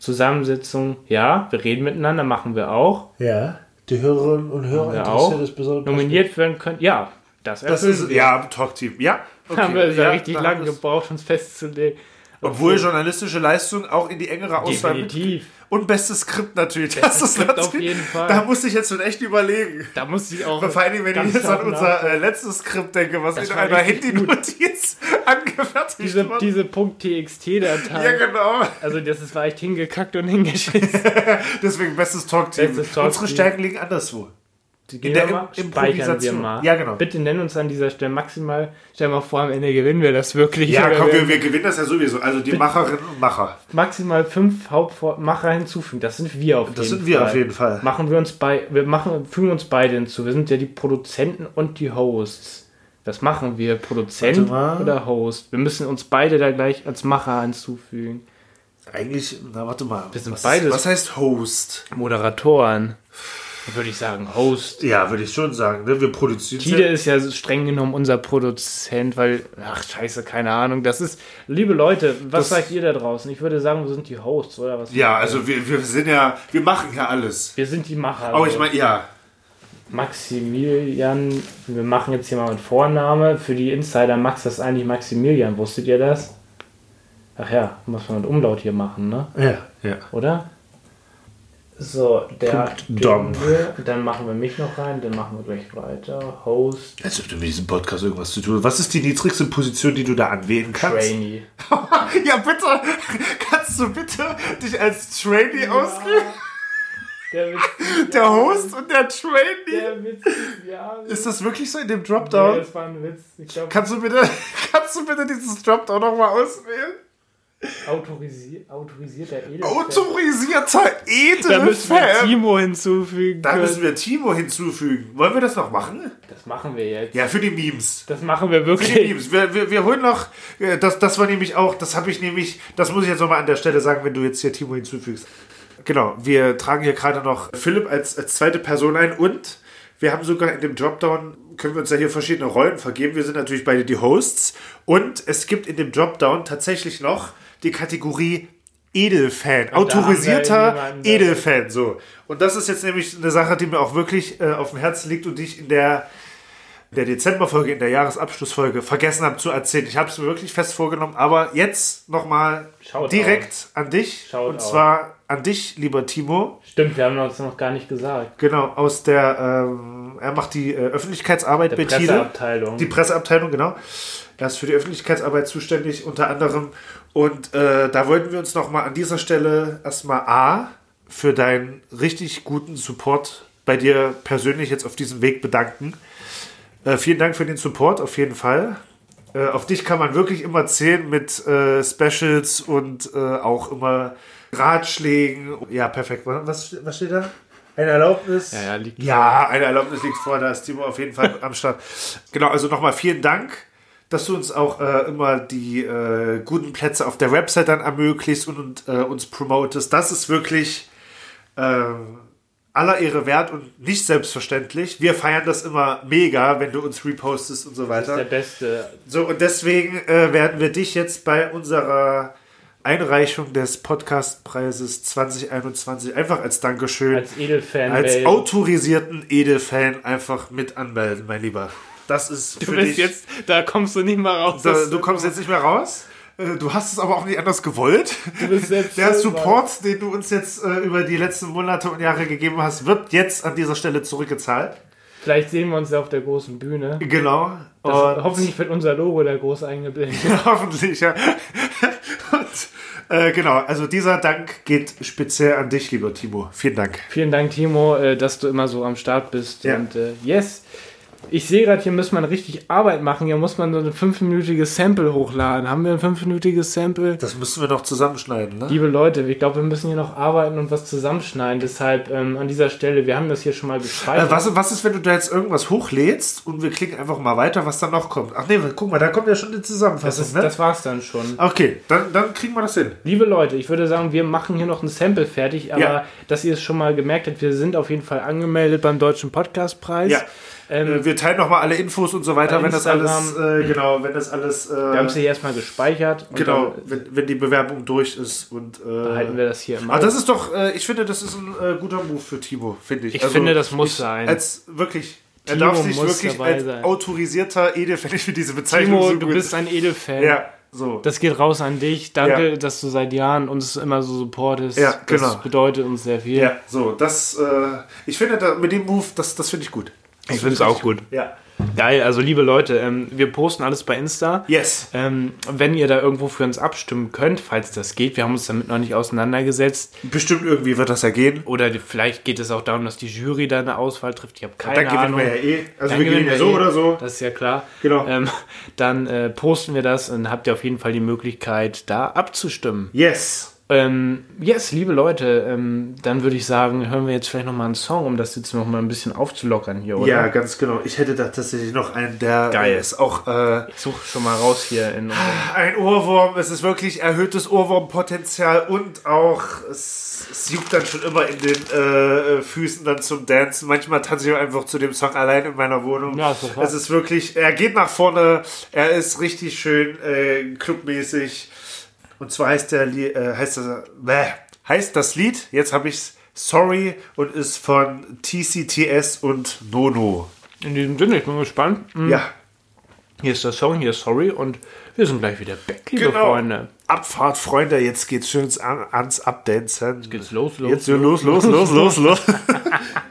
Speaker 2: Zusammensetzung, ja, wir reden miteinander, machen wir auch.
Speaker 3: Ja. Die Hörerinnen und Hörer
Speaker 2: wir
Speaker 3: interessiert
Speaker 2: auch.
Speaker 3: das besonders.
Speaker 2: Nominiert werden können, ja, das
Speaker 3: Das ist,
Speaker 2: wir.
Speaker 3: ja, Talkteam. Ja. Okay. <laughs>
Speaker 2: haben wir ja,
Speaker 3: ja,
Speaker 2: richtig lange gebraucht, uns festzulegen.
Speaker 3: Obwohl journalistische Leistung auch in die engere Auswahl mit.
Speaker 2: Definitiv.
Speaker 3: Und bestes Skript natürlich. Das ist
Speaker 2: Skript
Speaker 3: natürlich,
Speaker 2: auf jeden Fall.
Speaker 3: Da musste ich jetzt schon echt überlegen.
Speaker 2: Da muss ich auch.
Speaker 3: Vor allem, wenn ich jetzt an unser äh, letztes Skript denke, was
Speaker 2: Das
Speaker 3: in einer. Handy-Notiz <laughs> angefertigt
Speaker 2: diese,
Speaker 3: wurde.
Speaker 2: diese .txt-Datei.
Speaker 3: ja, genau.
Speaker 2: Also das ist, war echt hingekackt und hingeschissen. <laughs>
Speaker 3: Deswegen bestes Talkteam.
Speaker 2: Bestes Talkteam.
Speaker 3: Unsere Stärken liegen anderswo.
Speaker 2: Gehen
Speaker 3: der
Speaker 2: wir mal,
Speaker 3: Im-
Speaker 2: speichern wir mal.
Speaker 3: Ja, genau.
Speaker 2: Bitte nenn uns an dieser Stelle maximal, stell mal vor, am Ende gewinnen wir das wirklich.
Speaker 3: Ja, komm, wir, wir gewinnen das ja sowieso. Also die Macherinnen und Macher.
Speaker 2: maximal fünf Hauptmacher hinzufügen. Das sind wir auf
Speaker 3: Das
Speaker 2: jeden
Speaker 3: sind wir
Speaker 2: Fall.
Speaker 3: auf jeden Fall.
Speaker 2: Machen wir uns bei, wir machen, fügen uns beide hinzu. Wir sind ja die Produzenten und die Hosts. Was machen wir? Produzent oder Host? Wir müssen uns beide da gleich als Macher hinzufügen.
Speaker 3: Eigentlich, na warte mal.
Speaker 2: Wir sind
Speaker 3: was,
Speaker 2: beides.
Speaker 3: Was heißt Host?
Speaker 2: Moderatoren. Würde ich sagen, Host.
Speaker 3: Ja, würde ich schon sagen. Ne? Wir produzieren.
Speaker 2: Tide ist ja streng genommen unser Produzent, weil, ach scheiße, keine Ahnung. Das ist, liebe Leute, was
Speaker 3: Das-
Speaker 2: sagt ihr da draußen? Ich würde sagen, wir sind die Hosts, oder was?
Speaker 3: Ja, also wir, wir sind ja, wir machen ja alles.
Speaker 2: Wir sind die Macher.
Speaker 3: Aber ich
Speaker 2: also
Speaker 3: meine, ja.
Speaker 2: Maximilian, wir machen jetzt hier mal mit Vorname. Für die Insider Max, das ist eigentlich Maximilian. Wusstet ihr das? Ach ja, muss man mit Umlaut hier machen, ne?
Speaker 3: Ja, ja.
Speaker 2: Oder? So, der.
Speaker 3: Dom.
Speaker 2: wir- Dann machen wir mich noch rein, dann machen wir gleich weiter. Host,
Speaker 3: Als ob du mit diesem Podcast irgendwas zu tun hast. Was ist die niedrigste Position, die du da anwählen kannst?
Speaker 2: Trainee. <laughs>
Speaker 3: ja, bitte. Kannst du bitte dich als Trainee ausgeben?
Speaker 2: Der Witz. <laughs>
Speaker 3: Der Host und der Trainee?
Speaker 2: Der Witz Jahres.
Speaker 3: Ist das wirklich so in dem
Speaker 2: Nee,
Speaker 3: Dropdown?
Speaker 2: das war ein Witz. Ich glaube,
Speaker 3: Kannst du bitte, <laughs> kannst du bitte dieses Dropdown nochmal auswählen?
Speaker 2: Autorisi autorisierter Edelfan.
Speaker 3: Autorisierter
Speaker 2: Da müssen wir
Speaker 3: Edelfan.
Speaker 2: Timo hinzufügen.
Speaker 3: Da
Speaker 2: können.
Speaker 3: müssen wir Timo hinzufügen. Wollen wir das noch machen?
Speaker 2: Das machen wir jetzt.
Speaker 3: Ja, für die Memes.
Speaker 2: Das machen wir
Speaker 3: Für die
Speaker 2: wirklich.
Speaker 3: Memes. Wir, wir, wir holen noch, äh, das, das war nämlich auch, das habe ich nämlich, das muss ich jetzt nochmal an der Stelle sagen, wenn du jetzt hier Timo hinzufügst. Genau, wir tragen hier gerade noch Philipp als, als zweite Person ein und wir haben sogar in dem Dropdown, können wir uns ja hier verschiedene Rollen vergeben. Wir sind natürlich beide die Hosts und es gibt in dem Dropdown tatsächlich noch die Kategorie Edelfan,
Speaker 2: wir
Speaker 3: autorisierter Edelfan, so. Und das ist jetzt nämlich eine Sache, die mir auch wirklich äh, auf dem Herzen liegt und die ich in der, in der Dezemberfolge, in der Jahresabschlussfolge vergessen habe zu erzählen. Ich habe es mir wirklich fest vorgenommen, aber jetzt nochmal direkt an dich
Speaker 2: Shoutout.
Speaker 3: und zwar an dich, lieber Timo.
Speaker 2: Stimmt, wir haben uns noch gar nicht gesagt.
Speaker 3: Genau, aus der, ähm, er macht die äh, Öffentlichkeitsarbeit
Speaker 2: Der
Speaker 3: bei Thiele.
Speaker 2: Presseabteilung.
Speaker 3: Die Presseabteilung, genau. Er ist für die Öffentlichkeitsarbeit zuständig, unter anderem. Und äh, da wollten wir uns nochmal an dieser Stelle erstmal A für deinen richtig guten Support bei dir persönlich jetzt auf diesem Weg bedanken. Äh, vielen Dank für den Support, auf jeden Fall. Äh, auf dich kann man wirklich immer zählen mit äh, Specials und äh, auch immer Ratschlägen. Ja, perfekt. Was, was steht da? Eine Erlaubnis?
Speaker 2: Ja, ja, liegt
Speaker 3: Ja, eine Erlaubnis liegt vor, da ist Timo auf jeden Fall am Start. Genau, also nochmal vielen Dank, dass du uns auch äh, immer die äh, guten Plätze auf der Website dann ermöglicht und, und äh, uns promotest. Das ist wirklich äh, aller Ehre wert und nicht selbstverständlich. Wir feiern das immer mega, wenn du uns repostest und so weiter.
Speaker 2: der beste.
Speaker 3: So, und deswegen äh, werden wir dich jetzt bei unserer Einreichung des Podcastpreises 2021 einfach als Dankeschön
Speaker 2: Als Edelfan.
Speaker 3: als autorisierten Edelfan einfach mit anmelden, mein Lieber. Das ist
Speaker 2: Du
Speaker 3: für
Speaker 2: bist
Speaker 3: dich.
Speaker 2: jetzt, da kommst du nicht mal raus.
Speaker 3: da, du kommst jetzt nicht mehr raus. Äh, Du hast es aber auch nicht anders gewollt.
Speaker 2: Du bist jetzt <laughs>
Speaker 3: Der Support, den du uns jetzt äh, über die letzten Monate und Jahre gegeben hast, wird jetzt an dieser Stelle zurückgezahlt.
Speaker 2: Vielleicht sehen wir uns ja auf der großen Bühne.
Speaker 3: Genau.
Speaker 2: Das, hoffentlich wird unser Logo da groß eingeblendet. <laughs>
Speaker 3: Hoffentlich, ja. <laughs> Und, äh, genau, also dieser Dank geht speziell an dich, lieber Timo. Vielen Dank.
Speaker 2: Vielen Dank, Timo, äh, dass du immer so am Start bist.
Speaker 3: Ja.
Speaker 2: Und äh, yes, ich sehe gerade, hier muss man richtig Arbeit machen. Hier muss man so ein fünfminütiges Sample hochladen. Haben wir ein fünfminütiges Sample?
Speaker 3: Das müssen wir noch zusammenschneiden, ne?
Speaker 2: Liebe Leute, ich glaube, wir müssen hier noch arbeiten und was zusammenschneiden. Deshalb ähm, an dieser Stelle, wir haben das hier schon mal
Speaker 3: Äh,
Speaker 2: gespeichert.
Speaker 3: was, was ist, wenn du da jetzt irgendwas hochlädst und wir klicken einfach mal weiter, was dann noch kommt? Ach nee, guck mal, da kommt ja schon die
Speaker 2: das,
Speaker 3: Zusammenfassung,
Speaker 2: ist,
Speaker 3: ne?
Speaker 2: das war's dann schon.
Speaker 3: okay, dann, dann kriegen wir das hin.
Speaker 2: Liebe Leute, ich würde sagen, wir machen hier noch ein Sample fertig, aber
Speaker 3: Ja.
Speaker 2: dass ihr es schon mal gemerkt habt, wir sind auf jeden Fall angemeldet beim Deutschen Podcastpreis.
Speaker 3: Ja.
Speaker 2: Ähm,
Speaker 3: Äh, wir teilen nochmal alle Infos und so weiter, wenn das alles, äh, genau, wenn das alles, äh,
Speaker 2: wir haben es hier erstmal gespeichert und
Speaker 3: genau,
Speaker 2: dann
Speaker 3: wenn, wenn die Bewerbung durch ist und äh,
Speaker 2: behalten wir das hier im
Speaker 3: Aber das ist doch, äh, ich finde, das ist ein äh, guter Move für Timo, finde ich. Also
Speaker 2: Ich finde, das muss
Speaker 3: ich,
Speaker 2: sein.
Speaker 3: Als wirklich, er
Speaker 2: Timo
Speaker 3: darf sich wirklich als
Speaker 2: sein.
Speaker 3: autorisierter Ede, finde ich für diese Bezeichnung
Speaker 2: Timo,
Speaker 3: so
Speaker 2: du
Speaker 3: gut.
Speaker 2: bist ein Edelfan.
Speaker 3: ja, so.
Speaker 2: Das geht raus an dich. Danke,
Speaker 3: Ja.
Speaker 2: dass du seit Jahren uns immer so supportest.
Speaker 3: Ja, genau.
Speaker 2: Das bedeutet uns sehr viel.
Speaker 3: ja, so, das, äh, ich finde, da, mit dem Move, das, das finde ich gut.
Speaker 2: Ich finde es auch gut.
Speaker 3: Ja.
Speaker 2: Geil, also liebe Leute, ähm, wir posten alles bei Insta.
Speaker 3: Yes.
Speaker 2: Ähm, wenn ihr da irgendwo für uns abstimmen könnt, falls das geht, wir haben uns damit noch nicht auseinandergesetzt.
Speaker 3: Bestimmt irgendwie wird das ja gehen.
Speaker 2: Oder vielleicht geht es auch darum, dass die Jury da eine Auswahl trifft. Ich habe keine
Speaker 3: Dann gewinnen
Speaker 2: Ahnung.
Speaker 3: wir ja eh. Also
Speaker 2: Dann
Speaker 3: wir gewinnen ja so
Speaker 2: eh.
Speaker 3: oder so.
Speaker 2: Das ist ja klar.
Speaker 3: Genau.
Speaker 2: Ähm, dann äh, posten wir das und habt ihr auf jeden Fall die Möglichkeit, da abzustimmen.
Speaker 3: Yes.
Speaker 2: Ähm, yes, liebe Leute, ähm, dann würde ich sagen, hören wir jetzt vielleicht nochmal einen Song, um das jetzt nochmal ein bisschen aufzulockern hier, oder?
Speaker 3: Ja, ganz genau. Ich hätte da tatsächlich noch einen, der
Speaker 2: Geil.
Speaker 3: ist auch äh,
Speaker 2: Ich suche schon mal raus hier in
Speaker 3: ein Ohrwurm. Es ist wirklich erhöhtes Ohrwurmpotenzial und auch es, es juckt dann schon immer in den äh, Füßen dann zum Dancen. Manchmal tanze ich einfach zu dem Song allein in meiner Wohnung.
Speaker 2: Ja, ist
Speaker 3: es ist wirklich, er geht nach vorne, er ist richtig schön äh, clubmäßig. Und zwar heißt der äh, heißt das, bäh, heißt das Lied, jetzt habe ich's Sorry und ist von TCTS und Nono.
Speaker 2: In diesem Sinne, ich bin gespannt. Hm,
Speaker 3: Ja.
Speaker 2: Hier ist der Song, hier ist Sorry und wir sind gleich wieder back, liebe
Speaker 3: Genau.
Speaker 2: Freunde.
Speaker 3: Abfahrt, Freunde, jetzt geht's schön an, ans Abdancen. Jetzt
Speaker 2: geht's los, los,
Speaker 3: Jetzt los, los, los, los, los. <laughs>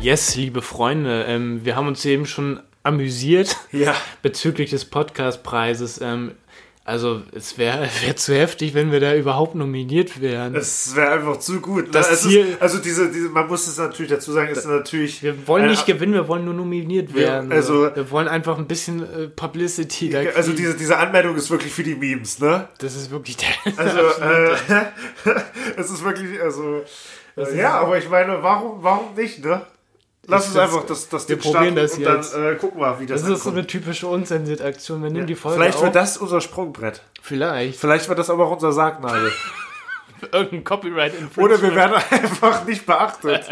Speaker 2: Yes, liebe Freunde, ähm, wir haben uns eben schon amüsiert
Speaker 3: Ja. <laughs>
Speaker 2: bezüglich des Podcastpreises. Ähm, also es wäre <laughs> wär zu heftig, wenn wir da überhaupt nominiert wären.
Speaker 3: Es wäre einfach zu gut. Ne?
Speaker 2: Das Ziel-
Speaker 3: ist, also diese, diese, man muss es natürlich dazu sagen, ist natürlich.
Speaker 2: wir wollen
Speaker 3: eine-
Speaker 2: nicht gewinnen, wir wollen nur nominiert werden.
Speaker 3: also-
Speaker 2: wir wollen einfach ein bisschen äh, Publicity da
Speaker 3: Also diese, diese Anmeldung ist wirklich für die Memes, ne?
Speaker 2: Das ist wirklich der. <laughs>
Speaker 3: Also, äh, es ist wirklich, also. Äh, ja, aber ich meine, warum, warum nicht, ne? Lass uns einfach das, das
Speaker 2: wir
Speaker 3: Ding
Speaker 2: probieren das
Speaker 3: und
Speaker 2: jetzt.
Speaker 3: dann äh, gucken wir, wie das,
Speaker 2: Das ist so eine typische unzensierte Aktion. Wir nehmen die Folge
Speaker 3: Vielleicht
Speaker 2: auf.
Speaker 3: wird das unser Sprungbrett.
Speaker 2: Vielleicht.
Speaker 3: Vielleicht wird das aber auch unser Sargnagel. <laughs>
Speaker 2: Irgendein Copyright
Speaker 3: Oder wir werden einfach nicht beachtet.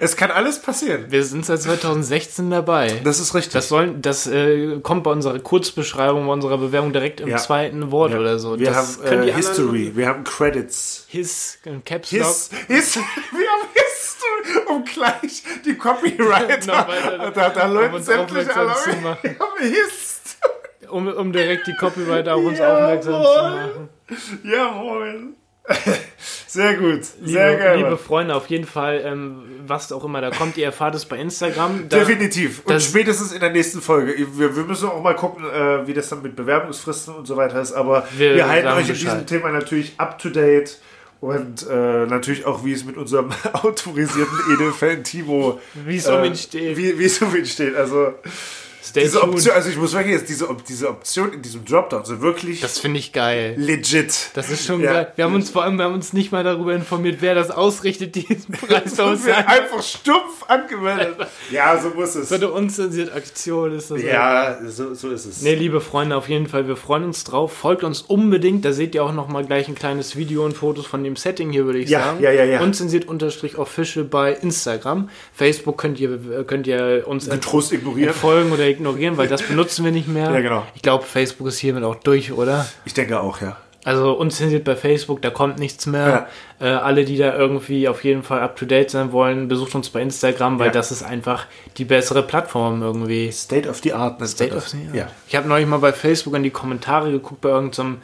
Speaker 3: es kann alles passieren.
Speaker 2: Wir sind seit 2016 dabei.
Speaker 3: Das ist richtig.
Speaker 2: Das, sollen, das äh, kommt bei unserer Kurzbeschreibung, bei unserer Bewerbung direkt im
Speaker 3: Ja.
Speaker 2: zweiten Wort
Speaker 3: Ja.
Speaker 2: oder so.
Speaker 3: wir
Speaker 2: das
Speaker 3: haben äh, History, wir haben Credits.
Speaker 2: His, Caps Lock.
Speaker 3: His, his, <laughs> wir haben History, um gleich die
Speaker 2: weiter- <laughs>
Speaker 3: da, da
Speaker 2: um
Speaker 3: läuten
Speaker 2: uns
Speaker 3: sämtliche Alarme.
Speaker 2: Um, um direkt die Copyright auf uns
Speaker 3: Jawohl.
Speaker 2: aufmerksam zu machen.
Speaker 3: Jawohl. <laughs> Sehr gut,
Speaker 2: Liebe,
Speaker 3: sehr geil.
Speaker 2: liebe. Freunde, auf jeden Fall, ähm, was auch immer da kommt, ihr erfahrt es bei Instagram. Da,
Speaker 3: Definitiv. Und spätestens in der nächsten Folge. Wir, wir müssen auch mal gucken, äh, wie das dann mit Bewerbungsfristen und so weiter ist. Aber wir,
Speaker 2: Wir
Speaker 3: halten euch in diesem Thema natürlich up to date. Und äh, natürlich auch, wie es mit unserem <laughs> autorisierten Edelfan Timo
Speaker 2: Wie es um ihn steht.
Speaker 3: Wie, wie es um ihn steht. Also
Speaker 2: Stay
Speaker 3: diese
Speaker 2: tuned.
Speaker 3: Option, also ich muss wirklich jetzt diese, diese Option in diesem Dropdown sind wirklich
Speaker 2: Das finde ich geil.
Speaker 3: legit.
Speaker 2: Das ist schon
Speaker 3: Ja.
Speaker 2: geil. Wir haben uns vor allem, wir haben uns nicht mal darüber informiert, wer das ausrichtet, diesen <laughs> Preis
Speaker 3: Und
Speaker 2: aus.
Speaker 3: wir einfach stumpf angemeldet. <laughs> Ja, so muss es.
Speaker 2: So eine unzensierte Aktion ist das.
Speaker 3: Ja, so, so ist es.
Speaker 2: Nee, liebe Freunde, auf jeden Fall, wir freuen uns drauf. Folgt uns unbedingt, da seht ihr auch noch mal gleich ein kleines Video und Fotos von dem Setting hier, würde ich
Speaker 3: Ja,
Speaker 2: sagen.
Speaker 3: ja, ja, ja.
Speaker 2: Unzensiert unterstrich official bei Instagram. Facebook könnt ihr, könnt ihr uns
Speaker 3: Getrost ignorieren.
Speaker 2: folgen oder ignorieren, weil das <laughs> benutzen wir nicht mehr.
Speaker 3: Ja, genau.
Speaker 2: Ich glaube, Facebook ist hiermit auch durch, oder?
Speaker 3: Ich denke auch, ja.
Speaker 2: Also unzensiert bei Facebook, da kommt nichts mehr. Äh, alle, die da irgendwie auf jeden Fall up to date sein wollen, besucht uns bei Instagram, weil
Speaker 3: Ja.
Speaker 2: das ist einfach die bessere Plattform irgendwie.
Speaker 3: State of the Art. nennt
Speaker 2: State of the Art.
Speaker 3: Ja.
Speaker 2: Ich habe neulich mal bei Facebook in die Kommentare geguckt bei irgendeinem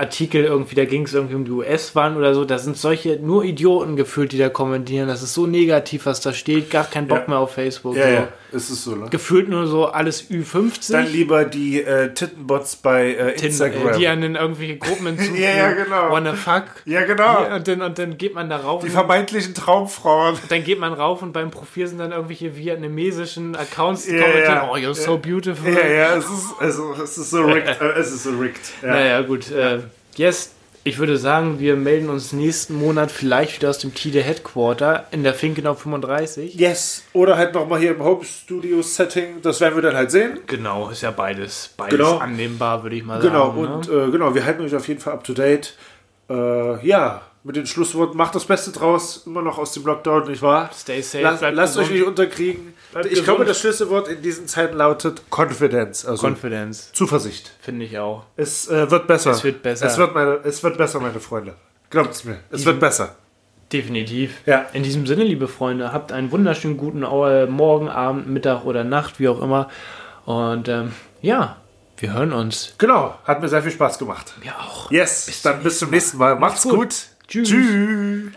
Speaker 2: Artikel irgendwie, da ging es irgendwie um die US-Wahlen oder so. Da sind solche nur Idioten gefühlt, die da kommentieren. Das ist so negativ, was da steht. Gar kein Bock
Speaker 3: Ja.
Speaker 2: mehr auf Facebook.
Speaker 3: Ja,
Speaker 2: so.
Speaker 3: ja, es ist so. Ne?
Speaker 2: Gefühlt nur so alles Ü50.
Speaker 3: Dann lieber die äh, Tittenbots bei äh,
Speaker 2: Tin-
Speaker 3: Instagram.
Speaker 2: äh, die an den irgendwelche Gruppen <laughs> hinzufügen.
Speaker 3: Ja, ja, genau.
Speaker 2: Wanna fuck.
Speaker 3: ja, genau.
Speaker 2: Ja, und, dann, und dann geht man da rauf.
Speaker 3: Die
Speaker 2: und-
Speaker 3: vermeintlichen Traumfrauen. <laughs>
Speaker 2: dann geht man rauf und beim Profil sind dann irgendwelche vietnamesischen Accounts, die
Speaker 3: Ja,
Speaker 2: kommentieren,
Speaker 3: ja.
Speaker 2: oh, you're so beautiful.
Speaker 3: Ja, ja, es ist, also, es ist so rigged. <laughs> äh, es ist so rigged. Ja.
Speaker 2: Naja, gut. Äh, yes, ich würde sagen, wir melden uns nächsten Monat vielleicht wieder aus dem Tide Headquarter in der Finkenau 35.
Speaker 3: Yes. Oder halt nochmal hier im Home Studio Setting. Das werden wir dann halt sehen.
Speaker 2: Genau, ist ja beides, beides
Speaker 3: Genau.
Speaker 2: annehmbar, würde ich mal
Speaker 3: Genau.
Speaker 2: sagen.
Speaker 3: Und
Speaker 2: ne?
Speaker 3: äh, genau, wir halten euch auf jeden Fall up to date. Äh, ja, mit den Schlussworten, macht das Beste draus. Immer noch aus dem Lockdown, nicht wahr?
Speaker 2: Stay safe,
Speaker 3: Lass, lasst euch
Speaker 2: gesund.
Speaker 3: nicht unterkriegen.
Speaker 2: Bleibt
Speaker 3: ich
Speaker 2: gesund.
Speaker 3: glaube, das Schlüsselwort in diesen Zeiten lautet Confidence. Also
Speaker 2: Confidence,
Speaker 3: Zuversicht.
Speaker 2: finde ich auch.
Speaker 3: Es äh, wird besser.
Speaker 2: Es wird besser.
Speaker 3: Es wird, meine, es wird besser, meine Freunde. Glaubt's mir. Es wird besser.
Speaker 2: Definitiv.
Speaker 3: Ja.
Speaker 2: In diesem Sinne, liebe Freunde, habt einen wunderschönen guten äh, Morgen, Abend, Mittag oder Nacht, wie auch immer. Und ähm, ja, wir hören uns.
Speaker 3: Genau. Hat mir sehr viel Spaß gemacht.
Speaker 2: Ja auch.
Speaker 3: Yes. Dann bis zum nächsten Mal. Macht's
Speaker 2: gut.
Speaker 3: gut.
Speaker 2: Tschüss.
Speaker 3: Tschüss.